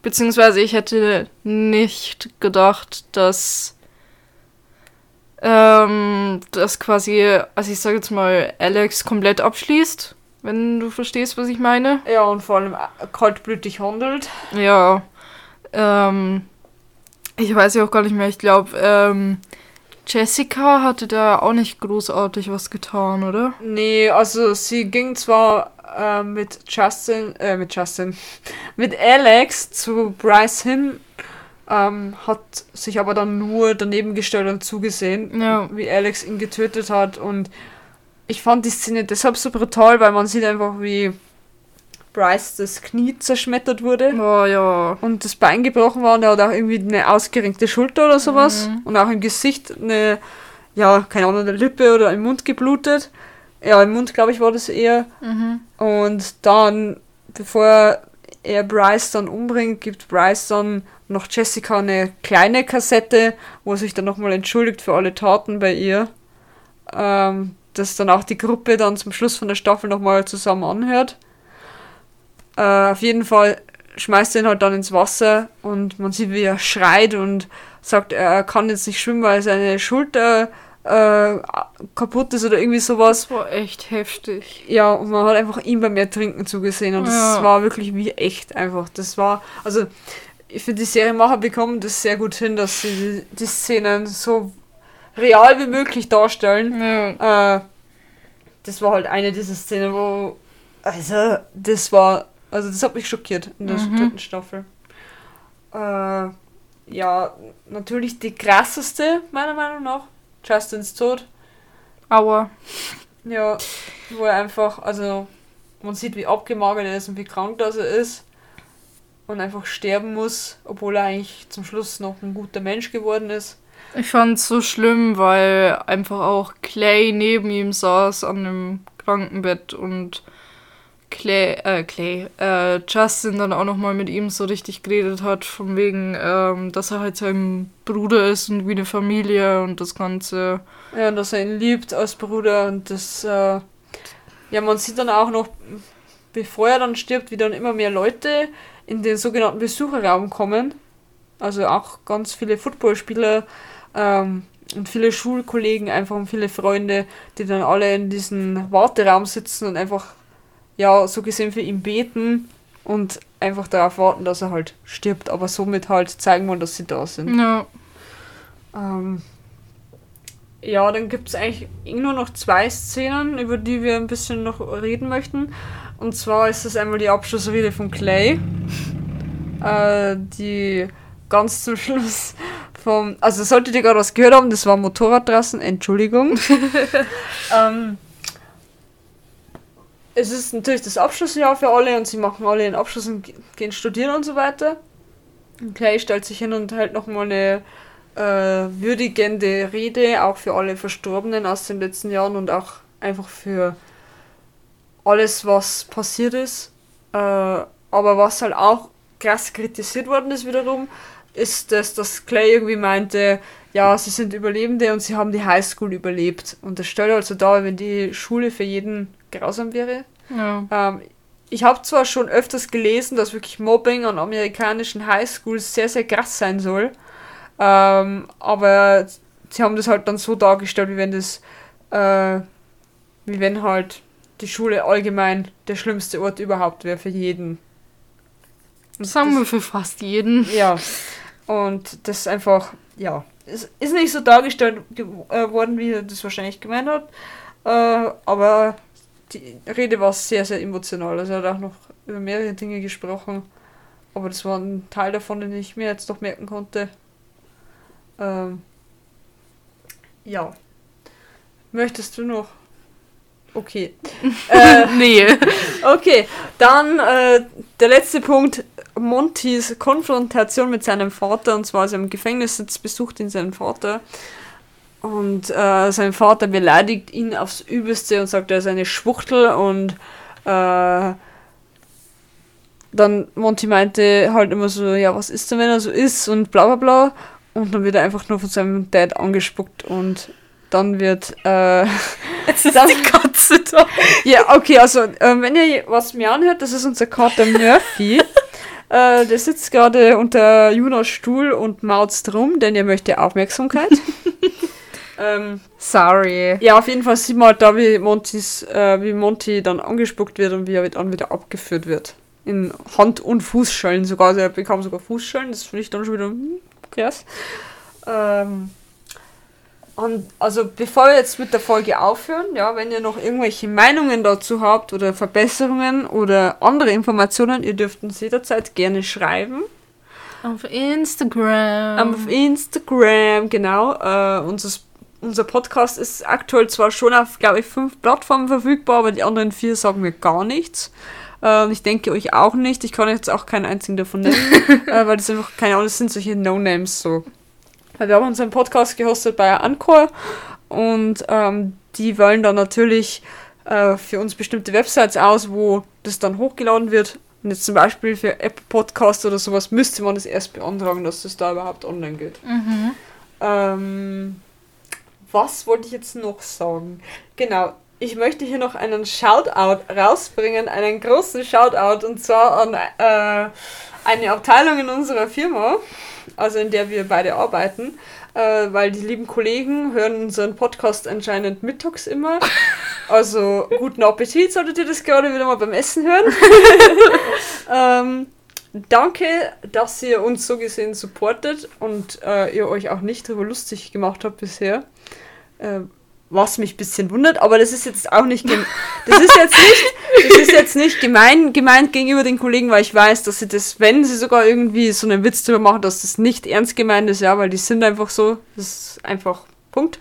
Beziehungsweise ich hätte nicht gedacht, dass. Ähm, dass quasi, also ich sage jetzt mal, Alex komplett abschließt wenn du verstehst, was ich meine. Ja, und vor allem kaltblütig handelt. Ja. Ähm, ich weiß ja auch gar nicht mehr. Ich glaube, ähm, Jessica hatte da auch nicht großartig was getan, oder? Nee, also sie ging zwar äh, mit Justin, äh, mit Justin, mit Alex zu Bryce hin, ähm, hat sich aber dann nur daneben gestellt und zugesehen, ja. wie Alex ihn getötet hat und ich fand die Szene deshalb so brutal, weil man sieht einfach, wie Bryce das Knie zerschmettert wurde Oh ja. und das Bein gebrochen war und er hat auch irgendwie eine ausgerenkte Schulter oder sowas Mhm. und auch im Gesicht eine, ja, keine Ahnung, eine Lippe oder im Mund geblutet. Ja, im Mund, glaube ich, war das eher. Mhm. Und dann, bevor er Bryce dann umbringt, gibt Bryce dann noch Jessica eine kleine Kassette, wo er sich dann nochmal entschuldigt für alle Taten bei ihr. Ähm, dass dann auch die Gruppe dann zum Schluss von der Staffel nochmal zusammen anhört. Äh, auf jeden Fall schmeißt er ihn halt dann ins Wasser und man sieht, wie er schreit und sagt, er kann jetzt nicht schwimmen, weil seine Schulter äh, kaputt ist oder irgendwie sowas. Das war echt heftig. Ja, und man hat einfach ihm beim Ertrinken zugesehen und das Ja. war wirklich wie echt einfach. Das war, also ich finde, die Serienmacher bekommen das sehr gut hin, dass sie die, die Szenen so real wie möglich darstellen. Ja. Äh, das war halt eine dieser Szenen, wo, also, das war, also das hat mich schockiert in der Mhm. dritten Staffel. Äh, ja, natürlich die krasseste, meiner Meinung nach, Justins Tod. Aua. Ja, wo er einfach, also man sieht, wie abgemagert er ist und wie krank das er ist. Und einfach sterben muss, obwohl er eigentlich zum Schluss noch ein guter Mensch geworden ist. Ich fand's so schlimm, weil einfach auch Clay neben ihm saß an dem Krankenbett und Clay, äh, Clay, äh, Justin dann auch nochmal mit ihm so richtig geredet hat, von wegen, ähm, dass er halt sein Bruder ist und wie eine Familie und das Ganze. Ja, und dass er ihn liebt als Bruder und das, äh, ja, man sieht dann auch noch, bevor er dann stirbt, wie dann immer mehr Leute in den sogenannten Besucherraum kommen. Also auch ganz viele Footballspieler ähm, und viele Schulkollegen einfach und viele Freunde, die dann alle in diesem Warteraum sitzen und einfach, ja, so gesehen für ihn beten und einfach darauf warten, dass er halt stirbt, aber somit halt zeigen wollen, dass sie da sind. Ja. Ähm, ja, dann gibt es eigentlich nur noch zwei Szenen, über die wir ein bisschen noch reden möchten. Und zwar ist das einmal die Abschlussrede von Clay, äh, die ganz zum Schluss vom. Also, solltet ihr gerade was gehört haben, das war ein Motorrad draußen, Entschuldigung. ähm, es ist natürlich das Abschlussjahr für alle und sie machen alle den Abschluss und ge- gehen studieren und so weiter. Und Clay stellt sich hin und hält nochmal eine äh, würdigende Rede, auch für alle Verstorbenen aus den letzten Jahren und auch einfach für alles, was passiert ist. Äh, aber was halt auch krass kritisiert worden ist wiederum, ist, dass das Clay irgendwie meinte, ja, sie sind Überlebende und sie haben die Highschool überlebt. Und das stellt also dar, wenn die Schule für jeden grausam wäre. Ja. Ähm, ich habe zwar schon öfters gelesen, dass wirklich Mobbing an amerikanischen Highschools sehr, sehr krass sein soll. Ähm, aber sie haben das halt dann so dargestellt, wie wenn das, äh, wie wenn halt die Schule allgemein der schlimmste Ort überhaupt wäre für jeden. Und Das sagen wir für fast jeden. ja. Und das einfach, ja, es ist nicht so dargestellt ge- äh, worden, wie er das wahrscheinlich gemeint hat. Äh, aber die Rede war sehr, sehr emotional. Also er hat auch noch über mehrere Dinge gesprochen. Aber das war ein Teil davon, den ich mir jetzt noch merken konnte. Ähm, ja. Möchtest du noch? Okay. äh, nee. Okay, dann äh, der letzte Punkt. Montys Konfrontation mit seinem Vater, und zwar als er im Gefängnis sitzt, besucht ihn sein Vater. Und äh, sein Vater beleidigt ihn aufs Übelste und sagt, er ist eine Schwuchtel. Und äh, dann Monty meinte halt immer so, ja, was ist denn, wenn er so ist? Und bla bla bla. Und dann wird er einfach nur von seinem Dad angespuckt und dann wird äh, Jetzt ist Dann- die Katze da. ja, okay, also ähm, wenn ihr was mir anhört, das ist unser Kater Murphy. äh, der sitzt gerade unter Junas Stuhl und mautzt rum, denn er möchte Aufmerksamkeit. ähm, Sorry. ja, auf jeden Fall sieht man halt da, wie, Montys, äh, wie Monty dann angespuckt wird und wie er dann wieder abgeführt wird. In Hand- und Fußschellen sogar. Also er bekam sogar Fußschellen, das finde ich dann schon wieder hm. Ähm, und also bevor wir jetzt mit der Folge aufhören, ja, wenn ihr noch irgendwelche Meinungen dazu habt oder Verbesserungen oder andere Informationen, ihr dürft uns jederzeit gerne schreiben. Auf Instagram. Auf Instagram, genau. Äh, unser, unser Podcast ist aktuell zwar schon auf, glaube ich, fünf Plattformen verfügbar, aber die anderen vier sagen mir gar nichts. Äh, ich denke euch auch nicht. Ich kann jetzt auch keinen einzigen davon nennen, äh, weil das einfach, keine Ahnung, das sind solche No-Names so. Wir haben unseren Podcast gehostet bei Anchor und ähm, die wollen dann natürlich äh, für uns bestimmte Websites aus, wo das dann hochgeladen wird. Und jetzt zum Beispiel für Apple Podcast oder sowas müsste man das erst beantragen, dass das da überhaupt online geht. Mhm. Ähm, was wollte ich jetzt noch sagen? Genau, ich möchte hier noch einen Shoutout rausbringen, einen großen Shoutout und zwar an äh, eine Abteilung in unserer Firma, also in der wir beide arbeiten, äh, weil die lieben Kollegen hören unseren Podcast anscheinend mittags immer. Also guten Appetit solltet ihr das gerade wieder mal beim Essen hören. ähm, danke, dass ihr uns so gesehen supportet und äh, ihr euch auch nicht darüber lustig gemacht habt bisher. Äh, was mich ein bisschen wundert, aber das ist jetzt auch nicht das ist jetzt nicht das ist jetzt nicht gemein gemeint gegenüber den Kollegen, weil ich weiß, dass sie das, wenn sie sogar irgendwie so einen Witz drüber machen, dass das nicht ernst gemeint ist, ja, weil die sind einfach so, das ist einfach Punkt.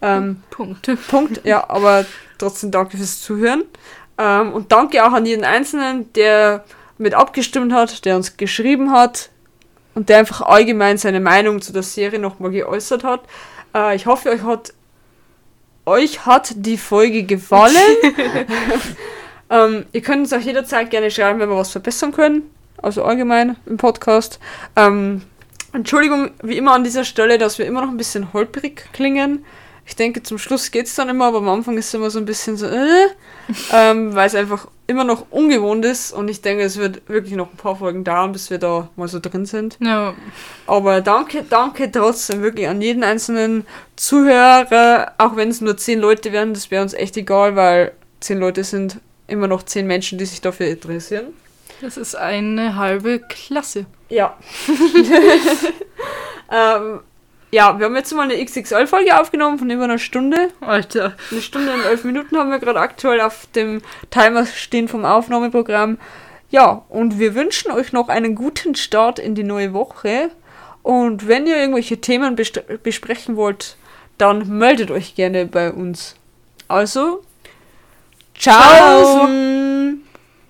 Ähm, Punkt. Punkt, ja, aber trotzdem danke fürs Zuhören. Ähm, und danke auch an jeden Einzelnen, der mit abgestimmt hat, der uns geschrieben hat und der einfach allgemein seine Meinung zu der Serie nochmal geäußert hat. Äh, ich hoffe, euch hat euch hat die Folge gefallen. ähm, ihr könnt uns auch jederzeit gerne schreiben, wenn wir was verbessern können. Also allgemein im Podcast. Ähm, Entschuldigung, wie immer an dieser Stelle, dass wir immer noch ein bisschen holprig klingen. Ich denke, zum Schluss geht es dann immer, aber am Anfang ist es immer so ein bisschen so, äh, ähm, weil es einfach immer noch ungewohnt ist und ich denke, es wird wirklich noch ein paar Folgen dauern, bis wir da mal so drin sind. Ja. Aber danke, danke trotzdem wirklich an jeden einzelnen Zuhörer, auch wenn es nur zehn Leute wären, das wäre uns echt egal, weil zehn Leute sind immer noch zehn Menschen, die sich dafür interessieren. Das ist eine halbe Klasse. Ja. ähm, ja, wir haben jetzt mal eine XXL-Folge aufgenommen von über einer Stunde. Alter. Eine Stunde und elf Minuten haben wir gerade aktuell auf dem Timer stehen vom Aufnahmeprogramm. Ja, und wir wünschen euch noch einen guten Start in die neue Woche. Und wenn ihr irgendwelche Themen besprechen wollt, dann meldet euch gerne bei uns. Also, ciao. ciao.